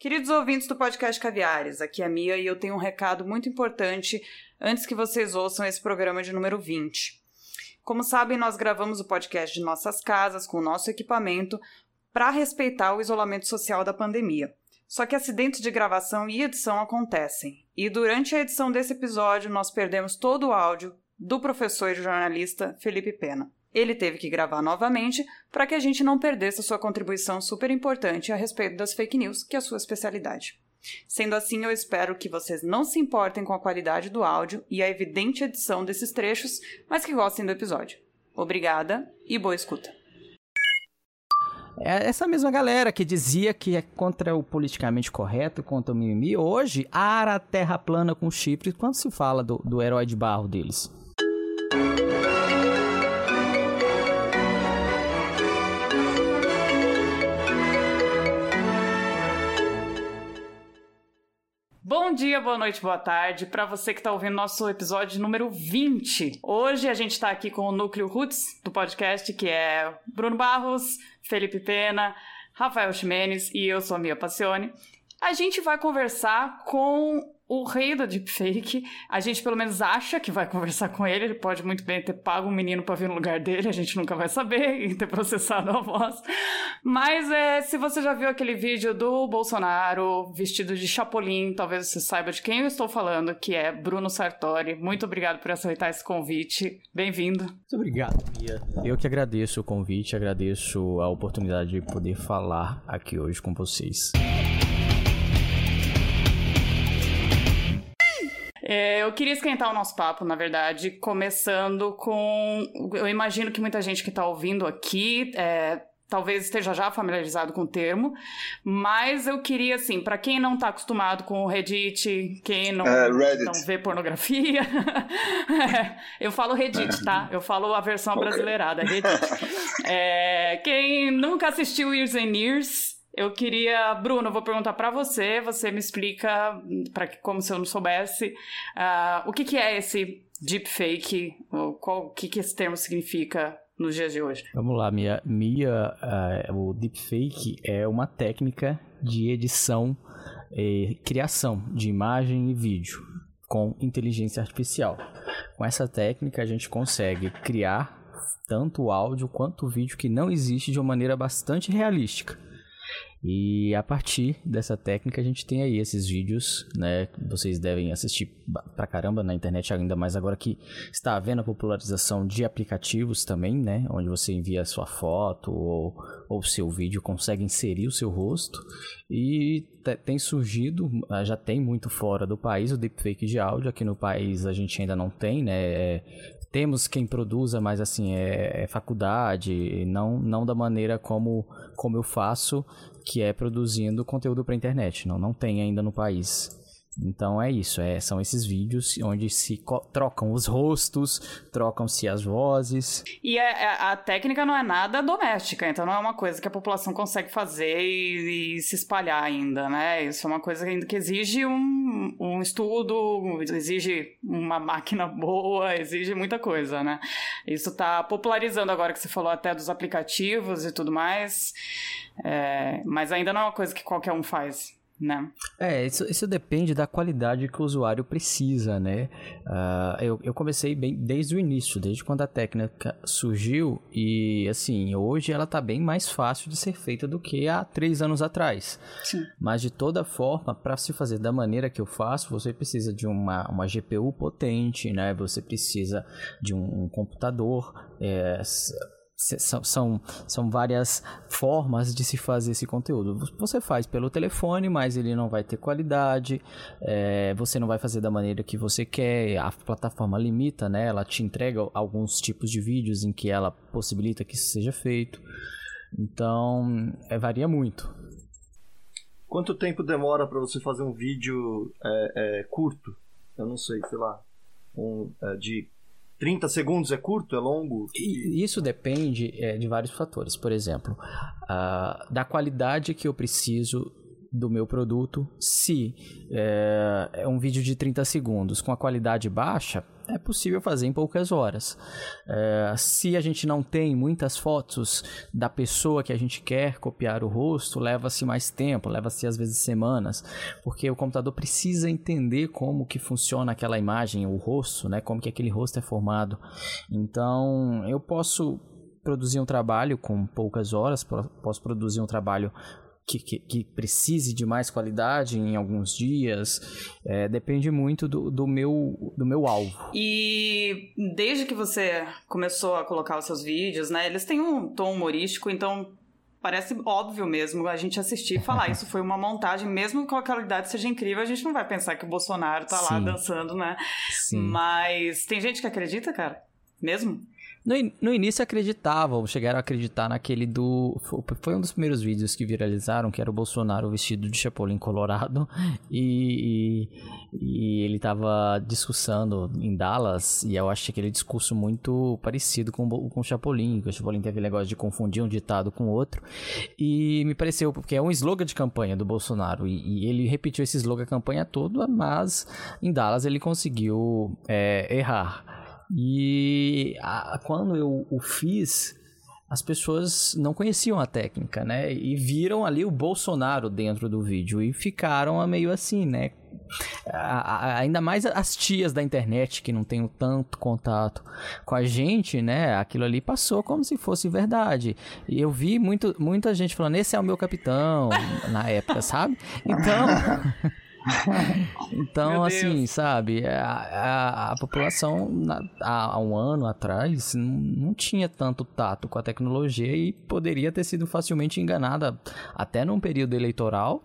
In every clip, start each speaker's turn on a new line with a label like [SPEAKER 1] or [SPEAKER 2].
[SPEAKER 1] Queridos ouvintes do podcast Caviares, aqui é a Mia e eu tenho um recado muito importante antes que vocês ouçam esse programa de número 20. Como sabem, nós gravamos o podcast de nossas casas com o nosso equipamento para respeitar o isolamento social da pandemia. Só que acidentes de gravação e edição acontecem, e durante a edição desse episódio nós perdemos todo o áudio do professor e jornalista Felipe Pena. Ele teve que gravar novamente para que a gente não perdesse a sua contribuição super importante a respeito das fake news, que é a sua especialidade. Sendo assim, eu espero que vocês não se importem com a qualidade do áudio e a evidente edição desses trechos, mas que gostem do episódio. Obrigada e boa escuta.
[SPEAKER 2] É essa mesma galera que dizia que é contra o politicamente correto, contra o mimimi, hoje ara a terra plana com chifres quando se fala do, do herói de barro deles.
[SPEAKER 1] Bom dia, boa noite, boa tarde para você que está ouvindo nosso episódio número 20. Hoje a gente está aqui com o núcleo Roots do podcast, que é Bruno Barros, Felipe Pena, Rafael Ximenes e eu sou a Mia Passione. A gente vai conversar com o rei da deepfake. A gente pelo menos acha que vai conversar com ele. Ele pode muito bem ter pago um menino para vir no lugar dele, a gente nunca vai saber e ter processado a voz. Mas é, se você já viu aquele vídeo do Bolsonaro vestido de Chapolin, talvez você saiba de quem eu estou falando, que é Bruno Sartori. Muito obrigado por aceitar esse convite. Bem-vindo. Muito
[SPEAKER 2] obrigado, Mia. Eu que agradeço o convite, agradeço a oportunidade de poder falar aqui hoje com vocês.
[SPEAKER 1] É, eu queria esquentar o nosso papo, na verdade, começando com. Eu imagino que muita gente que está ouvindo aqui é, talvez esteja já familiarizado com o termo, mas eu queria, assim, para quem não está acostumado com o Reddit, quem não, uh, não vê pornografia, é, eu falo Reddit, tá? Eu falo a versão okay. brasileirada, Reddit. É, quem nunca assistiu Years and Years, eu queria, Bruno, vou perguntar para você, você me explica, para como se eu não soubesse, uh, o que, que é esse deepfake, qual, o que, que esse termo significa nos dias de hoje?
[SPEAKER 2] Vamos lá, Mia. Mia uh, o deepfake é uma técnica de edição e criação de imagem e vídeo com inteligência artificial. Com essa técnica, a gente consegue criar tanto áudio quanto vídeo que não existe de uma maneira bastante realística. E a partir dessa técnica a gente tem aí esses vídeos, né? Vocês devem assistir pra caramba na internet, ainda mais agora que está havendo a popularização de aplicativos também, né? Onde você envia a sua foto ou o seu vídeo, consegue inserir o seu rosto. E tem surgido, ah, já tem muito fora do país o deepfake de áudio. Aqui no país a gente ainda não tem, né? É, temos quem produza, mas assim, é, é, faculdade, não, não da maneira como, como eu faço, que é produzindo conteúdo para internet. Não, não tem ainda no país. Então é isso, é, são esses vídeos onde se trocam os rostos, trocam-se as vozes.
[SPEAKER 1] E a, é, é, a, técnica não é nada doméstica, então não é uma coisa que a população consegue fazer e, e se espalhar ainda, né? Isso é uma coisa ainda que exige um, um estudo, exige uma máquina boa, exige muita coisa, né? Isso está popularizando agora que você falou até dos aplicativos e tudo mais, é, mas ainda não é uma coisa que qualquer um faz né?
[SPEAKER 2] É, isso, isso depende da qualidade que o usuário precisa, né? Uh, eu, eu comecei bem desde o início, desde quando a técnica surgiu e, assim, hoje ela está bem mais fácil de ser feita do que há três anos atrás. Sim. Mas, de toda forma, para se fazer da maneira que eu faço, você precisa de uma, uma GPU potente, né? Você precisa de um, um computador... É, são, são, são várias formas de se fazer esse conteúdo. Você faz pelo telefone, mas ele não vai ter qualidade, é, você não vai fazer da maneira que você quer, a plataforma limita, né? Ela te entrega alguns tipos de vídeos em que ela possibilita que isso seja feito. Então, é, varia muito.
[SPEAKER 3] Quanto tempo demora para você fazer um vídeo é, é, curto? Eu não sei, sei lá, um, é, de 30 segundos é curto, é longo?
[SPEAKER 2] Isso depende é, de vários fatores. Por exemplo, uh, da qualidade que eu preciso do meu produto. Se é, é, um vídeo de 30 segundos com a qualidade baixa, é possível fazer em poucas horas. É, se a gente não tem muitas fotos da pessoa que a gente quer copiar o rosto, leva-se mais tempo, leva-se às vezes semanas, porque o computador precisa entender como que funciona aquela imagem, o rosto, né, como que aquele rosto é formado. Então, eu posso produzir um trabalho com poucas horas, posso produzir um trabalho que, que, que, precise de mais qualidade em alguns dias. É, depende muito do, do, meu, do meu alvo.
[SPEAKER 1] E desde que você começou a colocar os seus vídeos, né? Eles têm um tom humorístico, então parece óbvio mesmo a gente assistir e falar isso foi uma montagem, mesmo que a qualidade seja incrível, a gente não vai pensar que o Bolsonaro tá Sim. lá dançando, né? Sim. Mas tem gente que acredita, cara? Mesmo?
[SPEAKER 2] No, no início acreditavam, chegaram a acreditar naquele do. Foi um dos primeiros vídeos que viralizaram, que era o Bolsonaro vestido de Chapolin Colorado. E, e, e ele tava discursando em Dallas, e eu achei aquele discurso muito parecido com, com o Chapolin, que o Chapolin teve aquele negócio de confundir um ditado com outro. E me pareceu, porque é um slogan de campanha do Bolsonaro, e, e ele repetiu esse slogan a campanha toda, mas em Dallas ele conseguiu é, errar. E a, quando eu o fiz, as pessoas não conheciam a técnica, né? E viram ali o Bolsonaro dentro do vídeo e ficaram meio assim, né? A, a, ainda mais as tias da internet que não tem tanto contato com a gente, né? Aquilo ali passou como se fosse verdade. E eu vi muito, muita gente falando: esse é o meu capitão, na época, sabe? Então. então, assim, sabe, a, a, a população há, há, um ano atrás não, não, tinha tanto tato com a tecnologia e poderia ter sido facilmente enganada até num período eleitoral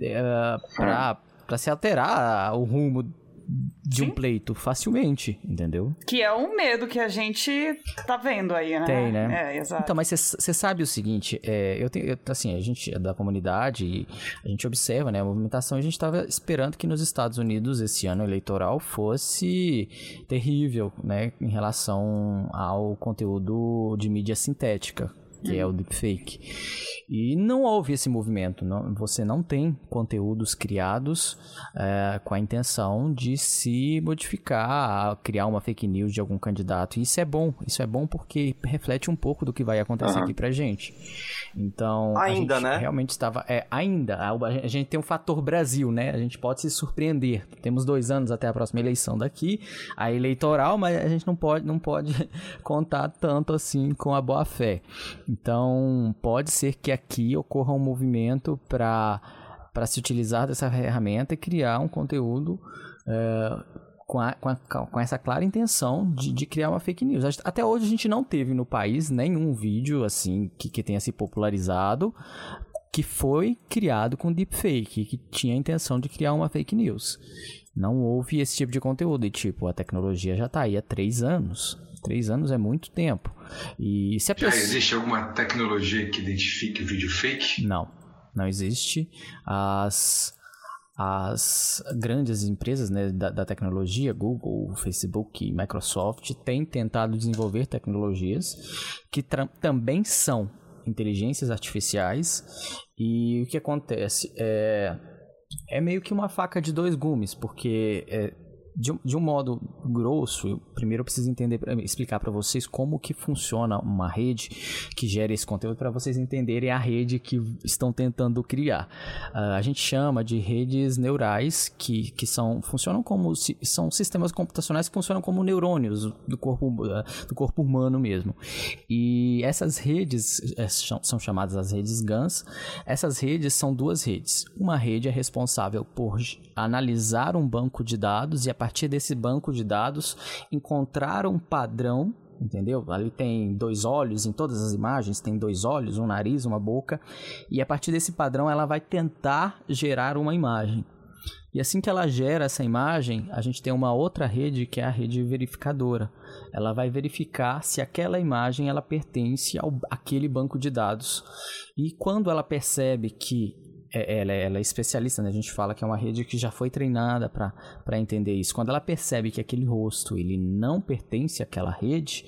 [SPEAKER 2] é, para se alterar o rumo de Sim. um pleito facilmente, entendeu?
[SPEAKER 1] Que é um medo que a gente tá vendo aí, né?
[SPEAKER 2] Tem, né?
[SPEAKER 1] É, exato.
[SPEAKER 2] Então, mas você sabe o seguinte, é, eu tenho, eu, assim, a gente é da comunidade, a gente observa, né, a movimentação, a gente estava esperando que nos Estados Unidos esse ano eleitoral fosse terrível, né, em relação ao conteúdo de mídia sintética, que é o deepfake. E não houve esse movimento. Não, você não tem conteúdos criados é, com a intenção de se modificar, criar uma fake news de algum candidato. E isso é bom. Isso é bom porque reflete um pouco do que vai acontecer uhum. aqui pra gente. Então,
[SPEAKER 3] ainda,
[SPEAKER 2] a gente
[SPEAKER 3] né?
[SPEAKER 2] realmente estava. É, ainda. A, gente tem um fator Brasil, né? A gente pode se surpreender. Temos dois anos até a próxima eleição daqui, a eleitoral, mas a gente não pode, não pode contar tanto assim com a boa fé. Então, pode ser que aqui ocorra um movimento para se utilizar dessa ferramenta e criar um conteúdo é, com, a, com, a, com, essa clara intenção de, de, criar uma fake news. Até hoje a gente não teve no país nenhum vídeo assim que, que tenha se popularizado que foi criado com deepfake, que tinha a intenção de criar uma fake news. Não houve esse tipo de conteúdo. E, tipo, a tecnologia já está aí há três anos. Três anos é muito tempo. E se a
[SPEAKER 4] Já pessoa... existe alguma tecnologia que identifique o vídeo fake?
[SPEAKER 2] Não, não existe. As, as grandes empresas né, da, da, tecnologia, Google, Facebook, Microsoft, têm tentado desenvolver tecnologias que também são inteligências artificiais. E o que acontece é é meio que uma faca de dois gumes, porque é, de, de um modo grosso, eu, primeiro eu preciso entender, explicar para vocês como que funciona uma rede que gera esse conteúdo para vocês entenderem a rede que estão tentando criar. Uh, a gente chama de redes neurais que, que são funcionam como são sistemas computacionais que funcionam como neurônios do corpo uh, do corpo humano mesmo. E essas redes é, são chamadas as redes GANs. Essas redes são duas redes. Uma rede é responsável por analisar um banco de dados e a partir desse banco de dados encontrar um padrão entendeu? Ali tem dois olhos em todas as imagens, tem dois olhos, um nariz, uma boca, e a partir desse padrão ela vai tentar gerar uma imagem. E assim que ela gera essa imagem, a gente tem uma outra rede que é a rede verificadora. Ela vai verificar se aquela imagem ela pertence ao aquele banco de dados. E quando ela percebe que é, ela, é, ela, é especialista, né? A gente fala que é uma rede que já foi treinada para entender isso. Quando ela percebe que aquele rosto ele não pertence àquela rede,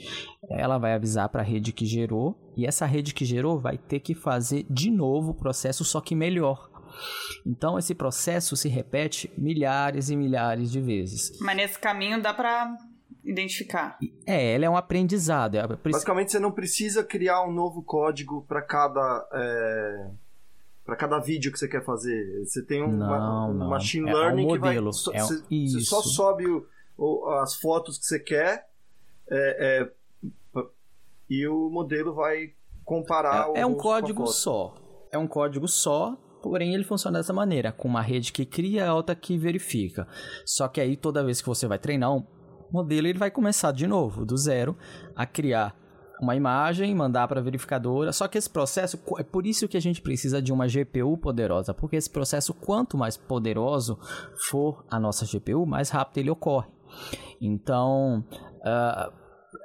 [SPEAKER 2] ela vai avisar para a rede que gerou e essa rede que gerou vai ter que fazer de novo o processo, só que melhor. Então esse processo se repete milhares e milhares de vezes.
[SPEAKER 1] Mas nesse caminho dá para identificar.
[SPEAKER 2] É, ele é um aprendizado. É,
[SPEAKER 3] Basicamente, você não precisa criar um novo código para cada. É... Para cada vídeo que você quer fazer. Você tem um,
[SPEAKER 2] não,
[SPEAKER 3] um
[SPEAKER 2] não.
[SPEAKER 3] machine
[SPEAKER 2] é
[SPEAKER 3] learning
[SPEAKER 2] um modelo.
[SPEAKER 3] que vai.
[SPEAKER 2] É um...
[SPEAKER 3] você, você, só sobe o, o, as fotos que você quer é, é, e o modelo vai comparar.
[SPEAKER 2] É, é um código só. É um código só porém ele funciona dessa maneira, com uma rede que cria e outra que verifica. Só que aí toda vez que você vai treinar um modelo, ele vai começar de novo, do zero, a criar uma imagem, mandar para a verificadora. Só que esse processo, é por isso que a gente precisa de uma GPU poderosa, porque esse processo, quanto mais poderoso for a nossa GPU, mais rápido ele ocorre. Então, uh,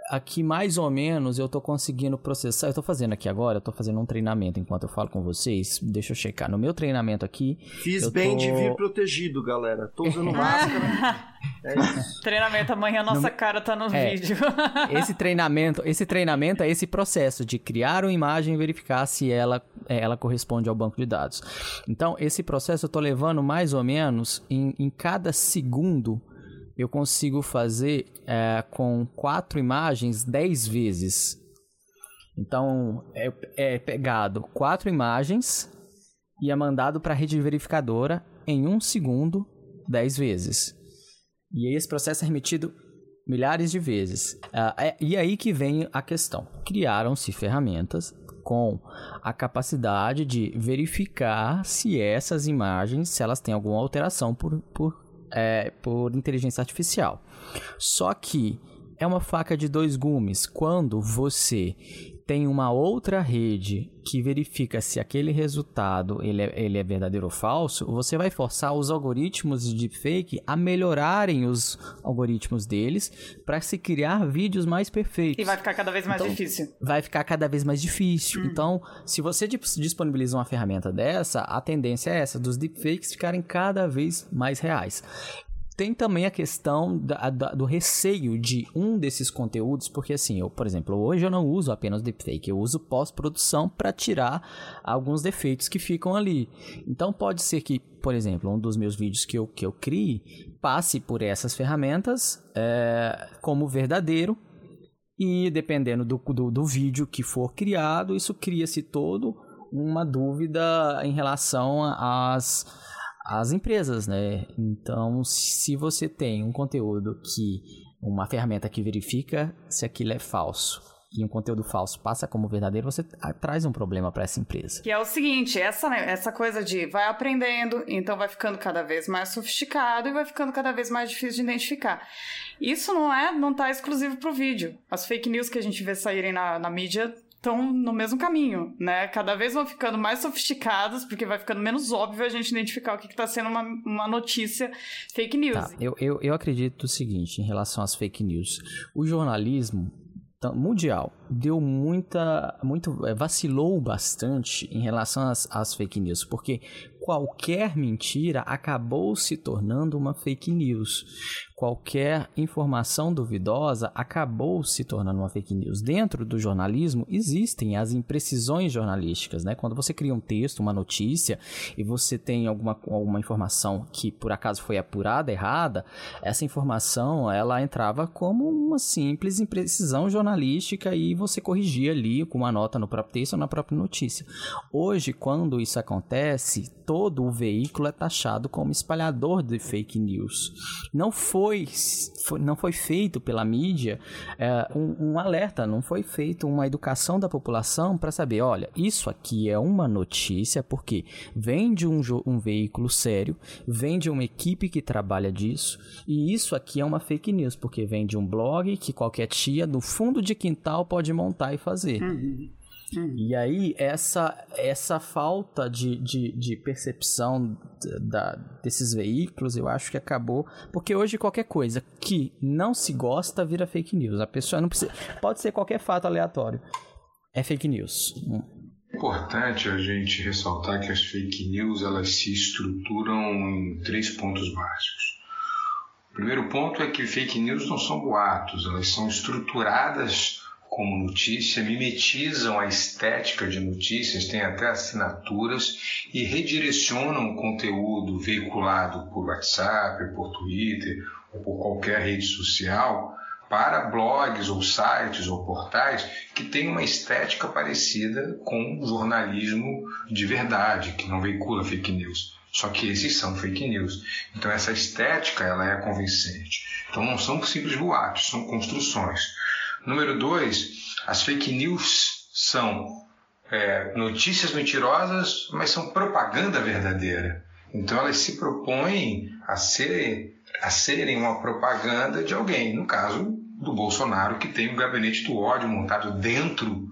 [SPEAKER 2] aqui mais ou menos eu estou conseguindo processar. Eu estou fazendo aqui agora, eu tô fazendo um treinamento enquanto eu falo com vocês. Deixa eu checar. No meu treinamento aqui.
[SPEAKER 3] Fiz bem tô... de vir protegido, galera. Tô usando máscara.
[SPEAKER 1] é isso. Treinamento amanhã nossa no... cara tá no é, vídeo.
[SPEAKER 2] esse treinamento, esse treinamento é esse processo de criar uma imagem e verificar se ela, é, ela corresponde ao banco de dados. Então, esse processo eu tô levando mais ou menos em, em cada segundo eu consigo fazer é, com quatro imagens dez vezes. Então é, é pegado quatro imagens e é mandado para a rede verificadora em um segundo dez vezes. E esse processo é remetido milhares de vezes. Uh, é, e aí que vem a questão. Criaram-se ferramentas com a capacidade de verificar se essas imagens, se elas têm alguma alteração por, por é, por inteligência artificial. Só que é uma faca de dois gumes. Quando você tem uma outra rede que verifica se aquele resultado ele é, ele é verdadeiro ou falso, você vai forçar os algoritmos de deepfake a melhorarem os algoritmos deles para se criar vídeos mais perfeitos.
[SPEAKER 1] E vai ficar cada vez mais
[SPEAKER 2] então,
[SPEAKER 1] difícil.
[SPEAKER 2] Vai ficar cada vez mais difícil. Hum. Então, se você disponibiliza uma ferramenta dessa, a tendência é essa, dos deepfakes ficarem cada vez mais reais tem também a questão da, da, do receio de um desses conteúdos, porque assim, eu, por exemplo, hoje eu não uso apenas deepfake, eu uso pós-produção para tirar alguns defeitos que ficam ali. Então pode ser que, por exemplo, um dos meus vídeos que eu, que eu crie passe por essas ferramentas é, como verdadeiro, e dependendo do, do, do vídeo que for criado, isso cria-se todo uma dúvida em relação às as empresas, né? Então, se você tem um conteúdo que uma ferramenta que verifica se aquilo é falso e um conteúdo falso passa como verdadeiro, você traz um problema para essa empresa.
[SPEAKER 1] Que é o seguinte, essa, essa coisa de vai aprendendo, então vai ficando cada vez mais sofisticado e vai ficando cada vez mais difícil de identificar. Isso não é, não tá exclusivo pro vídeo. As fake news que a gente vê saírem na, na mídia estão no mesmo caminho, né? Cada vez vão ficando mais sofisticados, porque vai ficando menos óbvio a gente identificar o que está sendo uma, uma notícia fake news. Tá,
[SPEAKER 2] eu, eu, eu acredito o seguinte em relação às fake news. O jornalismo mundial deu muita muito é, vacilou bastante em relação às, às fake news porque qualquer mentira acabou se tornando uma fake news qualquer informação duvidosa acabou se tornando uma fake news. Dentro do jornalismo existem as imprecisões jornalísticas, né? Quando você cria um texto, uma notícia e você tem alguma, alguma informação que por acaso foi apurada errada, essa informação ela entrava como uma simples imprecisão jornalística e você corrigia ali com uma nota no próprio texto ou na própria notícia. Hoje, quando isso acontece, todo o veículo é taxado como espalhador de fake news. Não foi foi, não foi feito pela mídia é, um, um, alerta, não foi feito uma educação da população para saber, olha, isso aqui é uma notícia porque vem de um, um veículo sério, vem de uma equipe que trabalha disso, e isso aqui é uma fake news porque vem de um blog que qualquer tia do fundo de quintal pode montar e fazer. Uhum. Hum. E aí, essa, essa falta de, de, de percepção da, desses veículos, eu acho que acabou. Porque hoje qualquer coisa que não se gosta vira fake news. A pessoa não precisa. Pode ser qualquer fato aleatório. É fake news.
[SPEAKER 4] É importante a gente ressaltar que as fake news elas se estruturam em três pontos básicos. O primeiro ponto é que fake news não são boatos, elas são estruturadas como notícia, mimetizam a estética de notícias, têm até assinaturas e redirecionam o conteúdo veiculado por WhatsApp, por Twitter ou por qualquer rede social para blogs ou sites ou portais que têm uma estética parecida com jornalismo de verdade, que não veicula fake news. Só que esses são fake news. Então essa estética ela é convincente. Então não são simples boatos, são construções. Número dois, as fake news são é, notícias mentirosas, mas são propaganda verdadeira. Então elas se propõem a ser a serem uma propaganda de alguém, no caso do Bolsonaro, que tem um gabinete do ódio montado dentro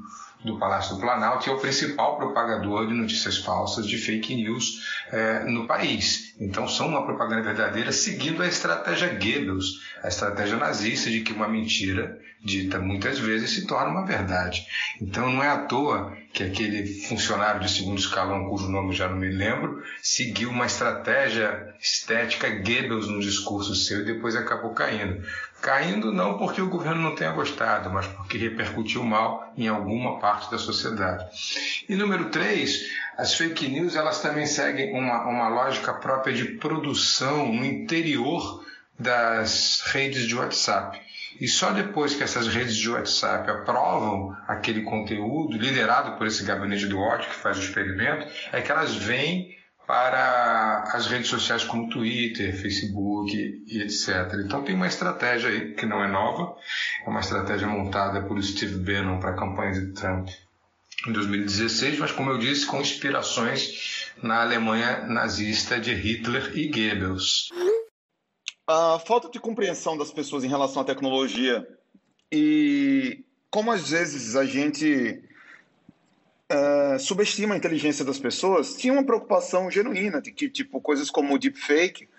[SPEAKER 4] do Palácio do Planalto, que é o principal propagador de notícias falsas, de fake news é, no país. Então, são uma propaganda verdadeira seguindo a estratégia Goebbels, a estratégia nazista de que uma mentira dita muitas vezes se torna uma verdade. Então, não é à toa que aquele funcionário de segundo escalão, cujo nome já não me lembro, seguiu uma estratégia estética Goebbels no discurso seu e depois acabou caindo. Caindo não porque o governo não tenha gostado, mas porque repercutiu mal em alguma parte da sociedade. E número três, as fake news elas também seguem uma, uma lógica própria de produção no interior das redes de WhatsApp. E só depois que essas redes de WhatsApp aprovam aquele conteúdo, liderado por esse gabinete do ódio que faz o experimento, é que elas vêm para as redes sociais como Twitter, Facebook e etc. Então tem uma estratégia aí que não é nova, é uma estratégia montada por Steve Bannon para a campanha de Trump em 2016, mas como eu disse, com inspirações na Alemanha nazista de Hitler e Goebbels.
[SPEAKER 5] A falta de compreensão das pessoas em relação à tecnologia e como às vezes a gente uh, subestima a inteligência das pessoas, tinha uma preocupação genuína de que tipo coisas como o deepfake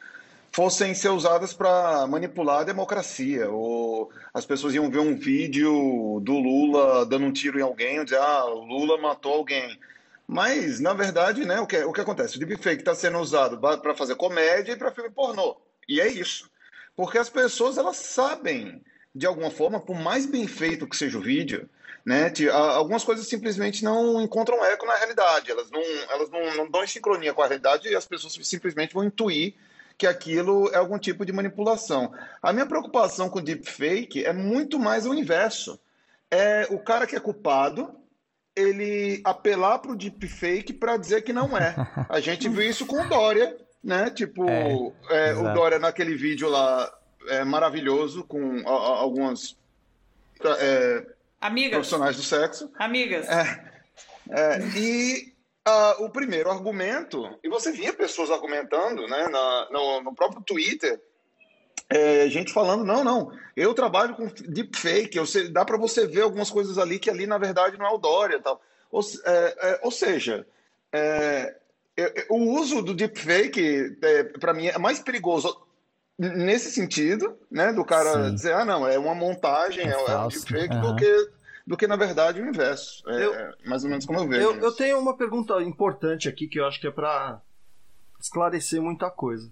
[SPEAKER 5] fossem ser usadas para manipular a democracia, ou as pessoas iam ver um vídeo do Lula dando um tiro em alguém, e dizer, ah, o Lula matou alguém. Mas, na verdade, né, o, que, o que acontece? O deepfake está sendo usado para fazer comédia e para filme pornô. E é isso. Porque as pessoas, elas sabem, de alguma forma, por mais bem feito que seja o vídeo, né? Algumas coisas simplesmente não encontram eco na realidade, elas não, elas não, não dão em sincronia com a realidade e as pessoas simplesmente vão intuir que aquilo é algum tipo de manipulação. A minha preocupação com deepfake é muito mais o inverso. É o cara que é culpado, ele apelar para o deepfake para dizer que não é. A gente viu isso com o Dória, né? Tipo, é, é, o Dória naquele vídeo lá é maravilhoso com a, a, algumas é,
[SPEAKER 1] Amigas.
[SPEAKER 5] profissionais do sexo.
[SPEAKER 1] Amigas.
[SPEAKER 5] É, é, e uh, o primeiro argumento, e você via pessoas argumentando né, na, no, no próprio Twitter, é, gente falando, não, não, eu trabalho com deepfake, eu sei, dá para você ver algumas coisas ali que ali na verdade não é o Dória tal. Ou, é, é, ou seja, o uso do deepfake, para mim, é mais perigoso nesse sentido, né, do cara Sim. dizer, ah, não, é uma montagem, é, é um deepfake, uhum. do, que, do que, na verdade, o inverso. É, eu, é mais ou menos como eu vejo.
[SPEAKER 3] Eu, eu, tenho uma pergunta importante aqui que eu acho que é para esclarecer muita coisa.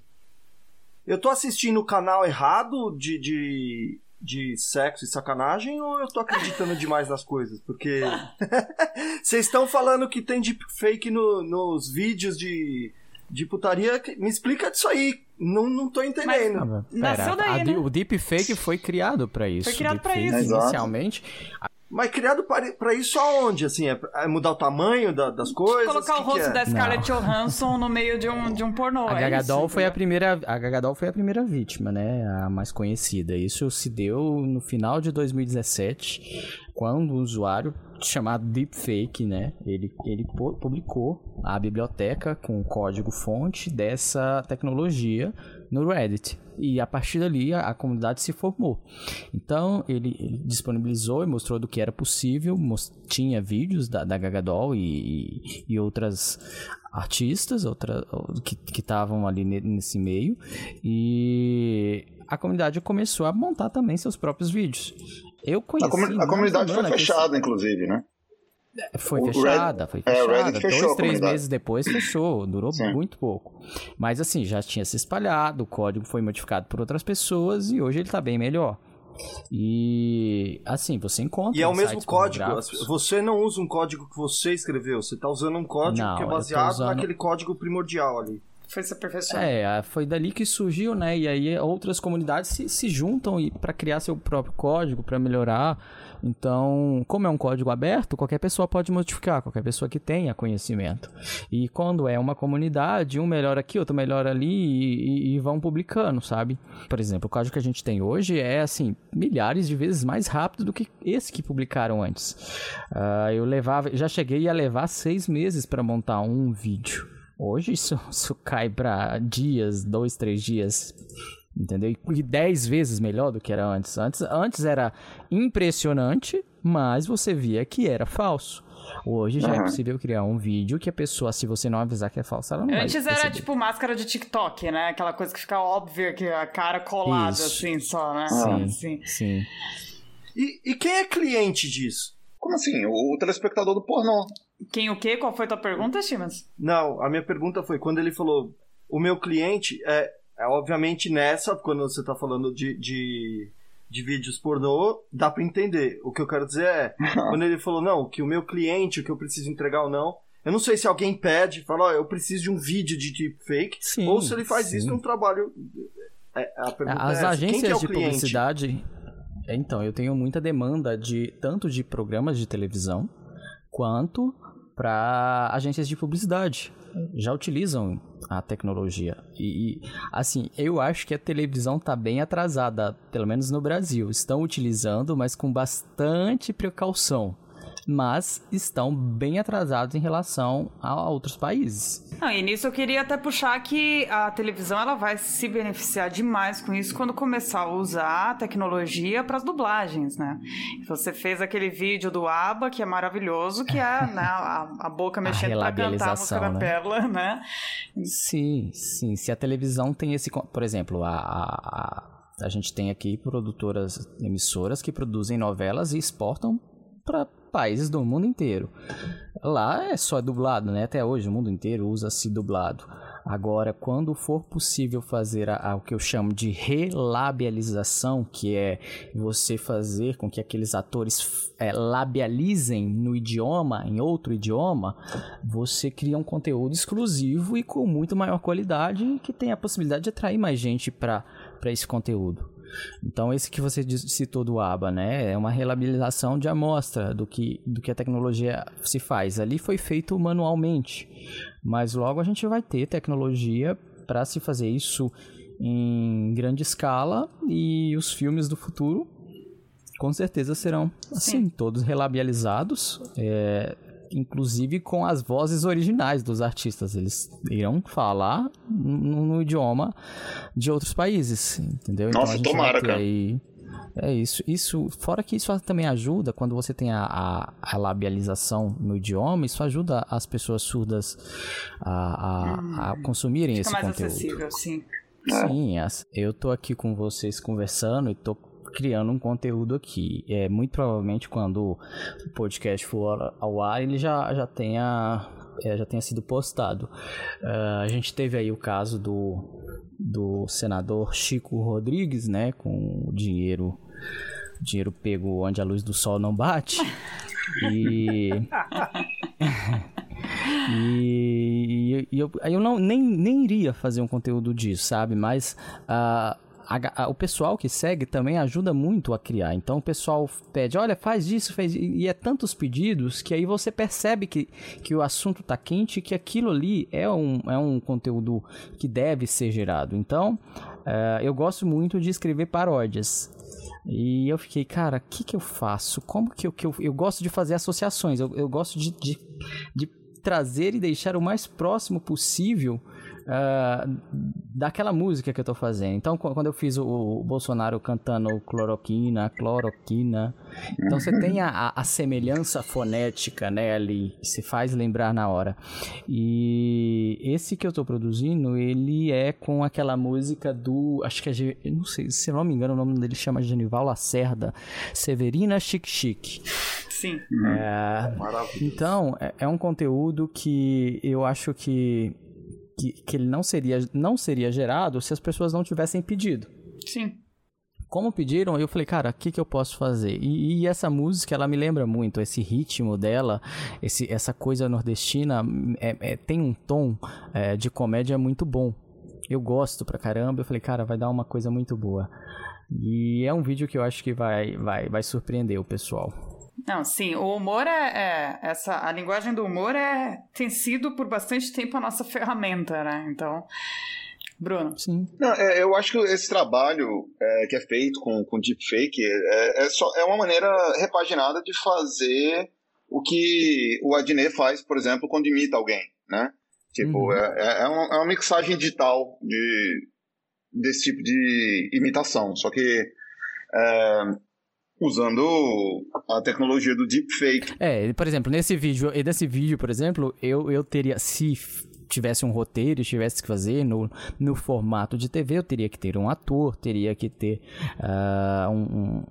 [SPEAKER 3] Eu tô assistindo o canal errado de, de, de sexo e sacanagem ou eu tô acreditando demais nas coisas? Porque vocês estão falando que tem deepfake no, nos vídeos de de putaria. Me explica disso aí. Não, não tô entendendo.
[SPEAKER 2] Mas, Nasceu daí, a, né? O deepfake foi criado para isso.
[SPEAKER 1] Foi criado para
[SPEAKER 2] isso. Inicialmente.
[SPEAKER 3] Mas criado para isso aonde? Assim, é, é, mudar o tamanho da, das coisas?
[SPEAKER 1] Colocar
[SPEAKER 3] que
[SPEAKER 1] o rosto
[SPEAKER 3] é?
[SPEAKER 1] da Scarlett não. Johansson no meio de um, de um pornô.
[SPEAKER 2] A
[SPEAKER 1] é
[SPEAKER 2] Gagadol
[SPEAKER 1] isso,
[SPEAKER 2] foi a primeira, a Gagadol foi a primeira vítima, né? A mais conhecida. Isso se deu no final de 2017, quando um usuário chamado Deepfake, né? Ele, ele publicou a biblioteca com o código fonte dessa tecnologia no Reddit. E a partir dali a, a comunidade se formou. Então ele, ele, disponibilizou e mostrou do que era possível. tinha vídeos da, da Gagadol e, e, outras artistas outra, que estavam ali nesse meio. E a comunidade começou a montar também seus próprios vídeos. Eu conheci.
[SPEAKER 5] A, comu a comunidade foi fechada, inclusive, né?
[SPEAKER 2] Foi fechada, foi é, fechada. É, Dois, três meses depois fechou, durou Sim. muito pouco. Mas assim, já tinha se espalhado, o código foi modificado por outras pessoas e hoje ele está bem melhor. E assim, você encontra.
[SPEAKER 3] E é o mesmo código. Você não usa um código que você escreveu, você está usando um código
[SPEAKER 2] Não,
[SPEAKER 3] que é baseado
[SPEAKER 2] usando-
[SPEAKER 3] naquele código primordial ali.
[SPEAKER 1] Foi se aperfeiçoando.
[SPEAKER 2] É, foi dali que surgiu, né? E aí outras comunidades se, se juntam para criar seu próprio código, para melhorar. Então, como é um código aberto, qualquer pessoa pode modificar, qualquer pessoa que tenha conhecimento. E quando é uma comunidade, um melhora aqui, outro melhora ali e, e- e vão publicando, sabe? Por exemplo, o código que a gente tem hoje é, assim, milhares de vezes mais rápido do que esse que publicaram antes. Ah, eu levava, já cheguei a levar seis meses para montar um vídeo. Hoje isso, isso cai para dias, dois, três dias. Entendeu? E- dez vezes melhor do que era antes. Antes, antes era impressionante, mas você via que era falso. Hoje já é
[SPEAKER 5] Aham.
[SPEAKER 2] possível criar um vídeo que a pessoa, se você não avisar que é falso, ela não vai
[SPEAKER 1] Antes era tipo máscara de TikTok, né? Aquela coisa que fica óbvia, que a cara colada
[SPEAKER 2] Isso.
[SPEAKER 1] assim só, né?
[SPEAKER 2] Sim,
[SPEAKER 1] Assim.
[SPEAKER 2] sim.
[SPEAKER 3] E, e quem é cliente disso?
[SPEAKER 5] Como assim? O, o telespectador do pornô.
[SPEAKER 1] Quem o quê? Qual foi a tua pergunta, Simas?
[SPEAKER 3] Não, a minha pergunta foi quando ele falou: o meu cliente é, é obviamente nessa, quando você está falando de, de, de vídeos pornô, dá para entender. O que eu quero dizer é, quando ele falou, não, que o meu cliente, o que eu preciso entregar ou não. Eu não sei se alguém pede, fala, ó, eu preciso de um vídeo de deepfake,
[SPEAKER 2] Sim,
[SPEAKER 3] ou se ele faz
[SPEAKER 2] sim.
[SPEAKER 3] isso num trabalho. É, a pergunta
[SPEAKER 2] As
[SPEAKER 3] é
[SPEAKER 2] agências
[SPEAKER 3] quem que é o
[SPEAKER 2] de
[SPEAKER 3] cliente?
[SPEAKER 2] publicidade. É, Então, eu tenho muita demanda de tanto de programas de televisão quanto para agências de publicidade. Já utilizam a tecnologia. E, assim, eu acho que a televisão está bem atrasada, pelo menos no Brasil. Estão utilizando, mas com bastante precaução. Mas estão bem atrasados em relação a outros países.
[SPEAKER 1] Não, e nisso eu queria até puxar que a televisão ela vai se beneficiar demais com isso quando começar a usar a tecnologia para as dublagens, né? Você fez aquele vídeo do ABBA, que é maravilhoso, que é né, a, a boca mexendo para cantar a música da
[SPEAKER 2] né?
[SPEAKER 1] Pérola, né?
[SPEAKER 2] Sim, sim. Se a televisão tem esse. Por exemplo, a, a, a, a gente tem aqui produtoras, emissoras que produzem novelas e exportam para países do mundo inteiro. Lá é só dublado, né? Até hoje o mundo inteiro usa-se dublado. Agora, quando for possível fazer a, a- o que eu chamo de relabialização, que é você fazer com que aqueles atores é, labializem no idioma, em outro idioma, você cria um conteúdo exclusivo e com muito maior qualidade que tem a possibilidade de atrair mais gente para esse conteúdo. Então, esse que você citou do ABA, né? É uma relabilização de amostra do que, do que a tecnologia se faz. Ali foi feito manualmente, mas logo a gente vai ter tecnologia para se fazer isso em grande escala e os filmes do futuro com certeza serão assim, todos relabializados, é, inclusive com as vozes originais dos artistas. Eles irão falar no, no idioma de outros países, entendeu?
[SPEAKER 5] Nossa,
[SPEAKER 2] a gente
[SPEAKER 5] tomara,
[SPEAKER 2] vai ter
[SPEAKER 5] cara.
[SPEAKER 2] aí. É isso, isso. Fora que isso também ajuda quando você tem a, a, a labialização no idioma, isso ajuda as pessoas surdas a, a, a consumirem
[SPEAKER 1] Hum. Fica
[SPEAKER 2] esse
[SPEAKER 1] mais
[SPEAKER 2] conteúdo.
[SPEAKER 1] acessível, sim.
[SPEAKER 2] Sim, eu tô aqui com vocês conversando e tô criando um conteúdo aqui. É muito provavelmente quando o podcast for ao ar, ele já, já tenha é, já tenha sido postado. Ah, a gente teve aí o caso do, do senador Chico Rodrigues, né, com o dinheiro dinheiro pego onde a luz do sol não bate. E e, e eu, aí eu não, nem, nem iria fazer um conteúdo disso, sabe? Mas ah, a- a- o pessoal que segue também ajuda muito a criar. Então o pessoal pede, olha, faz isso, isso. E é tantos pedidos que aí você percebe que, que o assunto tá quente que aquilo ali é um, é um conteúdo que deve ser gerado. Então ah, eu gosto muito de escrever paródias. E eu fiquei, cara, o que, que eu faço? Como que eu, que eu, eu gosto de fazer associações? Eu, eu gosto de, de, de trazer e deixar o mais próximo possível ah, daquela música que eu tô fazendo. Então, qu- quando eu fiz o, o Bolsonaro cantando cloroquina, cloroquina, então você tem a, a- semelhança fonética, né, ali, se faz lembrar na hora. E esse que eu tô produzindo, ele é com aquela música do, acho que é, não sei, se eu não me engano, o nome dele chama Genival Lacerda, Severina Chic Chic.
[SPEAKER 1] Sim.
[SPEAKER 2] É,
[SPEAKER 3] Maravilhoso.
[SPEAKER 2] então, é, é um conteúdo que eu acho que, que, que ele não seria, não seria gerado se as pessoas não tivessem pedido.
[SPEAKER 1] Sim.
[SPEAKER 2] como pediram, eu falei, cara, o que, que eu posso fazer? E, e, essa música, ela me lembra muito, esse ritmo dela, esse, essa coisa nordestina, é, é, tem um tom é, de comédia muito bom. Eu gosto pra caramba, eu falei, cara, vai dar uma coisa muito boa. E é um vídeo que eu acho que vai, vai, vai surpreender o pessoal.
[SPEAKER 1] Não, sim, o humor é, é, essa a linguagem do humor é tem sido por bastante tempo a nossa ferramenta, né? Então, Bruno.
[SPEAKER 2] Sim.
[SPEAKER 5] Não, é, eu acho que esse trabalho é, que é feito com, com deepfake é, é, só, é uma maneira repaginada de fazer o que o Adnet faz, por exemplo, quando imita alguém, né? Tipo, uhum. é, é, é, uma, é uma mixagem digital de, desse tipo de imitação, só que é, usando a tecnologia do deepfake.
[SPEAKER 2] É, por exemplo, nesse vídeo, nesse vídeo, por exemplo, eu, eu teria, se tivesse um roteiro e tivesse que fazer no, no formato de TV, eu teria que ter um ator, teria que ter uh, um,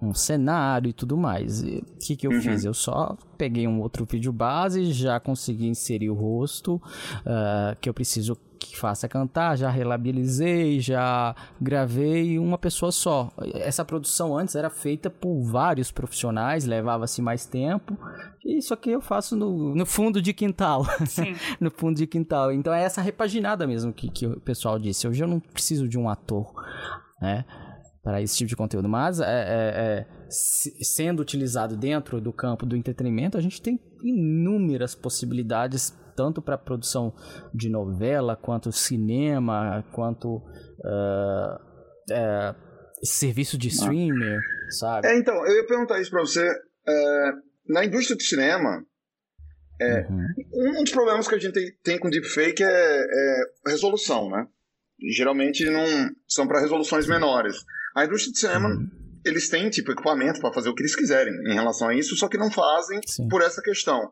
[SPEAKER 2] um, um, cenário e tudo mais. O que, que eu uhum. fiz? Eu só peguei um outro vídeo base, já consegui inserir o rosto uh, que eu preciso que faça cantar, já relabilizei, já gravei uma pessoa só. Essa produção antes era feita por vários profissionais, levava-se mais tempo. E isso aqui eu faço no, no fundo de quintal. no fundo de quintal. Então é essa repaginada mesmo que, que o pessoal disse. Hoje eu não preciso de um ator, né? Para esse tipo de conteúdo. Mas é, é, é, sendo utilizado dentro do campo do entretenimento, a gente tem inúmeras possibilidades tanto para produção de novela, quanto cinema, quanto uh, uh, serviço de streamer, sabe?
[SPEAKER 5] É, então, eu ia perguntar isso para você. É, na indústria do cinema, é, uhum. um dos problemas que a gente tem, tem com deepfake é, é resolução, né? Geralmente não são para resoluções menores. A indústria do cinema, uhum. eles têm tipo equipamento para fazer o que eles quiserem em relação a isso, só que não fazem Sim. por essa questão.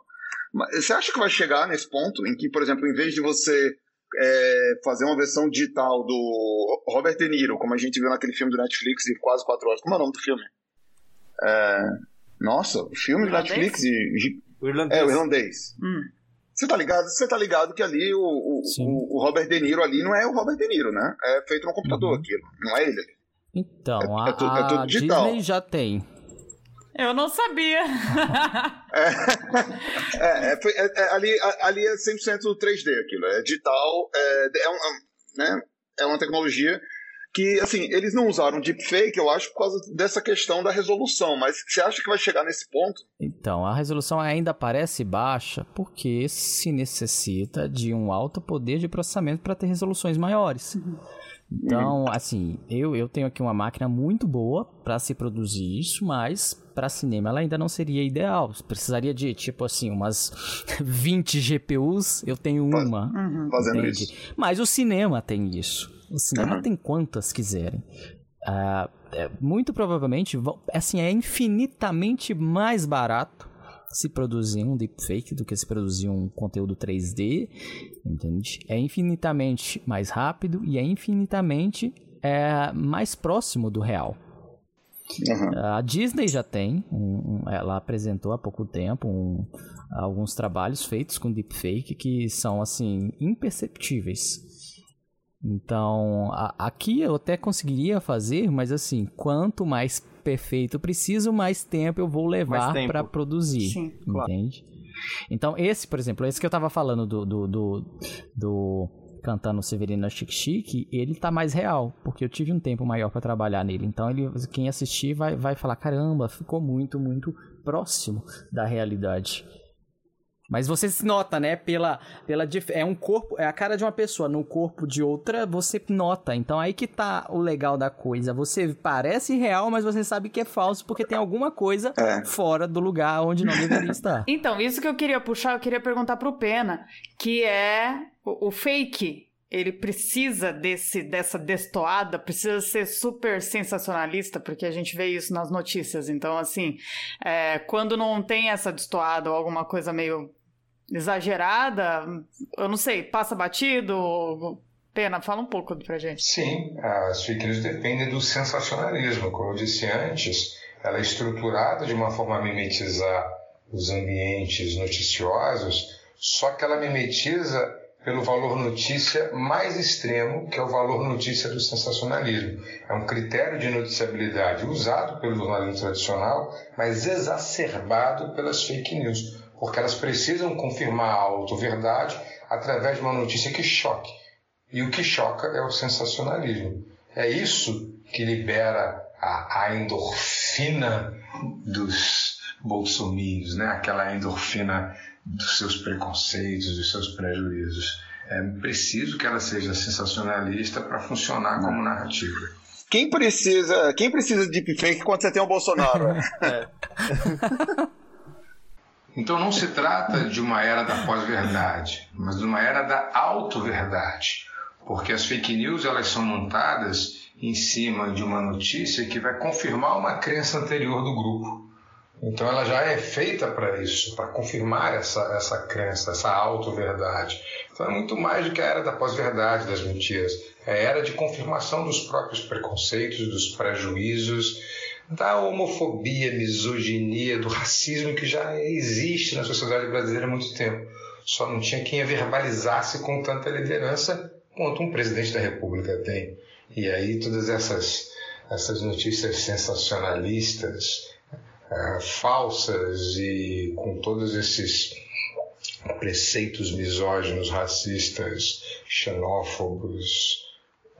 [SPEAKER 5] Você acha que vai chegar nesse ponto em que, por exemplo, em vez de você é, fazer uma versão digital do Robert De Niro, como a gente viu naquele filme do Netflix de quase quatro horas, como é o nome do filme? É, nossa, o filme do Netflix de,
[SPEAKER 3] o irlandês.
[SPEAKER 5] É, o irlandês. Hum. Você tá ligado? Você tá ligado que ali o, o, o, Robert De Niro ali não é o Robert De Niro, né? É feito no computador uhum. aquilo, não é ele ali.
[SPEAKER 2] Então, é, a, é tudo, é tudo Disney já tem.
[SPEAKER 1] Eu não sabia.
[SPEAKER 5] é, é, é, é, ali, ali é 100% 3D aquilo. É digital, é, é, um, né, é uma tecnologia que, assim, eles não usaram deepfake, eu acho, por causa dessa questão da resolução. Mas você acha que vai chegar nesse ponto?
[SPEAKER 2] Então, a resolução ainda parece baixa porque se necessita de um alto poder de processamento para ter resoluções maiores. Uhum. Então, assim, eu, eu tenho aqui uma máquina muito boa para se produzir isso, mas para cinema ela ainda não seria ideal. Precisaria de, tipo assim, umas 20 GPUs, eu tenho uma. Uhum.
[SPEAKER 5] Fazendo isso.
[SPEAKER 2] Mas o cinema tem isso. O cinema uhum. tem quantas quiserem. Uh, muito provavelmente, assim, é infinitamente mais barato se produzir um deepfake do que se produzir um conteúdo 3D, entende? É infinitamente mais rápido e é infinitamente é, mais próximo do real. Uhum. A Disney já tem, um, ela apresentou há pouco tempo um, alguns trabalhos feitos com deepfake que são assim imperceptíveis. Então, a, aqui eu até conseguiria fazer, mas assim, quanto mais perfeito preciso, mais tempo eu vou levar para produzir. Sim, entende? Claro. Então, esse, por exemplo, esse que eu tava falando do, do, do, do cantando Severino Chique Chique, ele tá mais real, porque eu tive um tempo maior para trabalhar nele. Então, ele, quem assistir vai, vai falar: caramba, ficou muito, muito próximo da realidade. Mas você se nota, né? Pela, pela é um corpo, é a cara de uma pessoa no corpo de outra, você nota. Então aí que tá o legal da coisa. Você parece real, mas você sabe que é falso porque tem alguma coisa é. fora do lugar onde não deveria estar.
[SPEAKER 1] Então, isso que eu queria puxar, eu queria perguntar pro Pena, que é o, o fake ele precisa desse dessa destoada, precisa ser super sensacionalista, porque a gente vê isso nas notícias. Então, assim, é, quando não tem essa destoada ou alguma coisa meio exagerada, eu não sei, passa batido? Pena, fala um pouco pra gente.
[SPEAKER 4] Sim, as fake news dependem do sensacionalismo. Como eu disse antes, ela é estruturada de uma forma a mimetizar os ambientes noticiosos, só que ela mimetiza pelo valor notícia mais extremo, que é o valor notícia do sensacionalismo. É um critério de noticiabilidade usado pelo jornalismo tradicional, mas exacerbado pelas fake news, porque elas precisam confirmar a auto-verdade através de uma notícia que choque. E o que choca é o sensacionalismo. É isso que libera a, a endorfina dos bolsominions, né? aquela endorfina dos seus preconceitos, dos seus prejuízos. É preciso que ela seja sensacionalista para funcionar como narrativa.
[SPEAKER 5] Quem precisa, quem precisa de deepfake quando você tem o Bolsonaro? é.
[SPEAKER 4] Então não se trata de uma era da pós-verdade, mas de uma era da auto-verdade, porque as fake news elas são montadas em cima de uma notícia que vai confirmar uma crença anterior do grupo. Então ela já é feita para isso, para confirmar essa, essa crença, essa auto-verdade. Então é muito mais do que a era da pós-verdade, das mentiras. É a era de confirmação dos próprios preconceitos, dos prejuízos, da homofobia, misoginia, do racismo que já existe na sociedade brasileira há muito tempo. Só não tinha quem a verbalizasse com tanta liderança quanto um presidente da República tem. E aí todas essas, essas notícias sensacionalistas, é, falsas e com todos esses preceitos misóginos, racistas, xenófobos,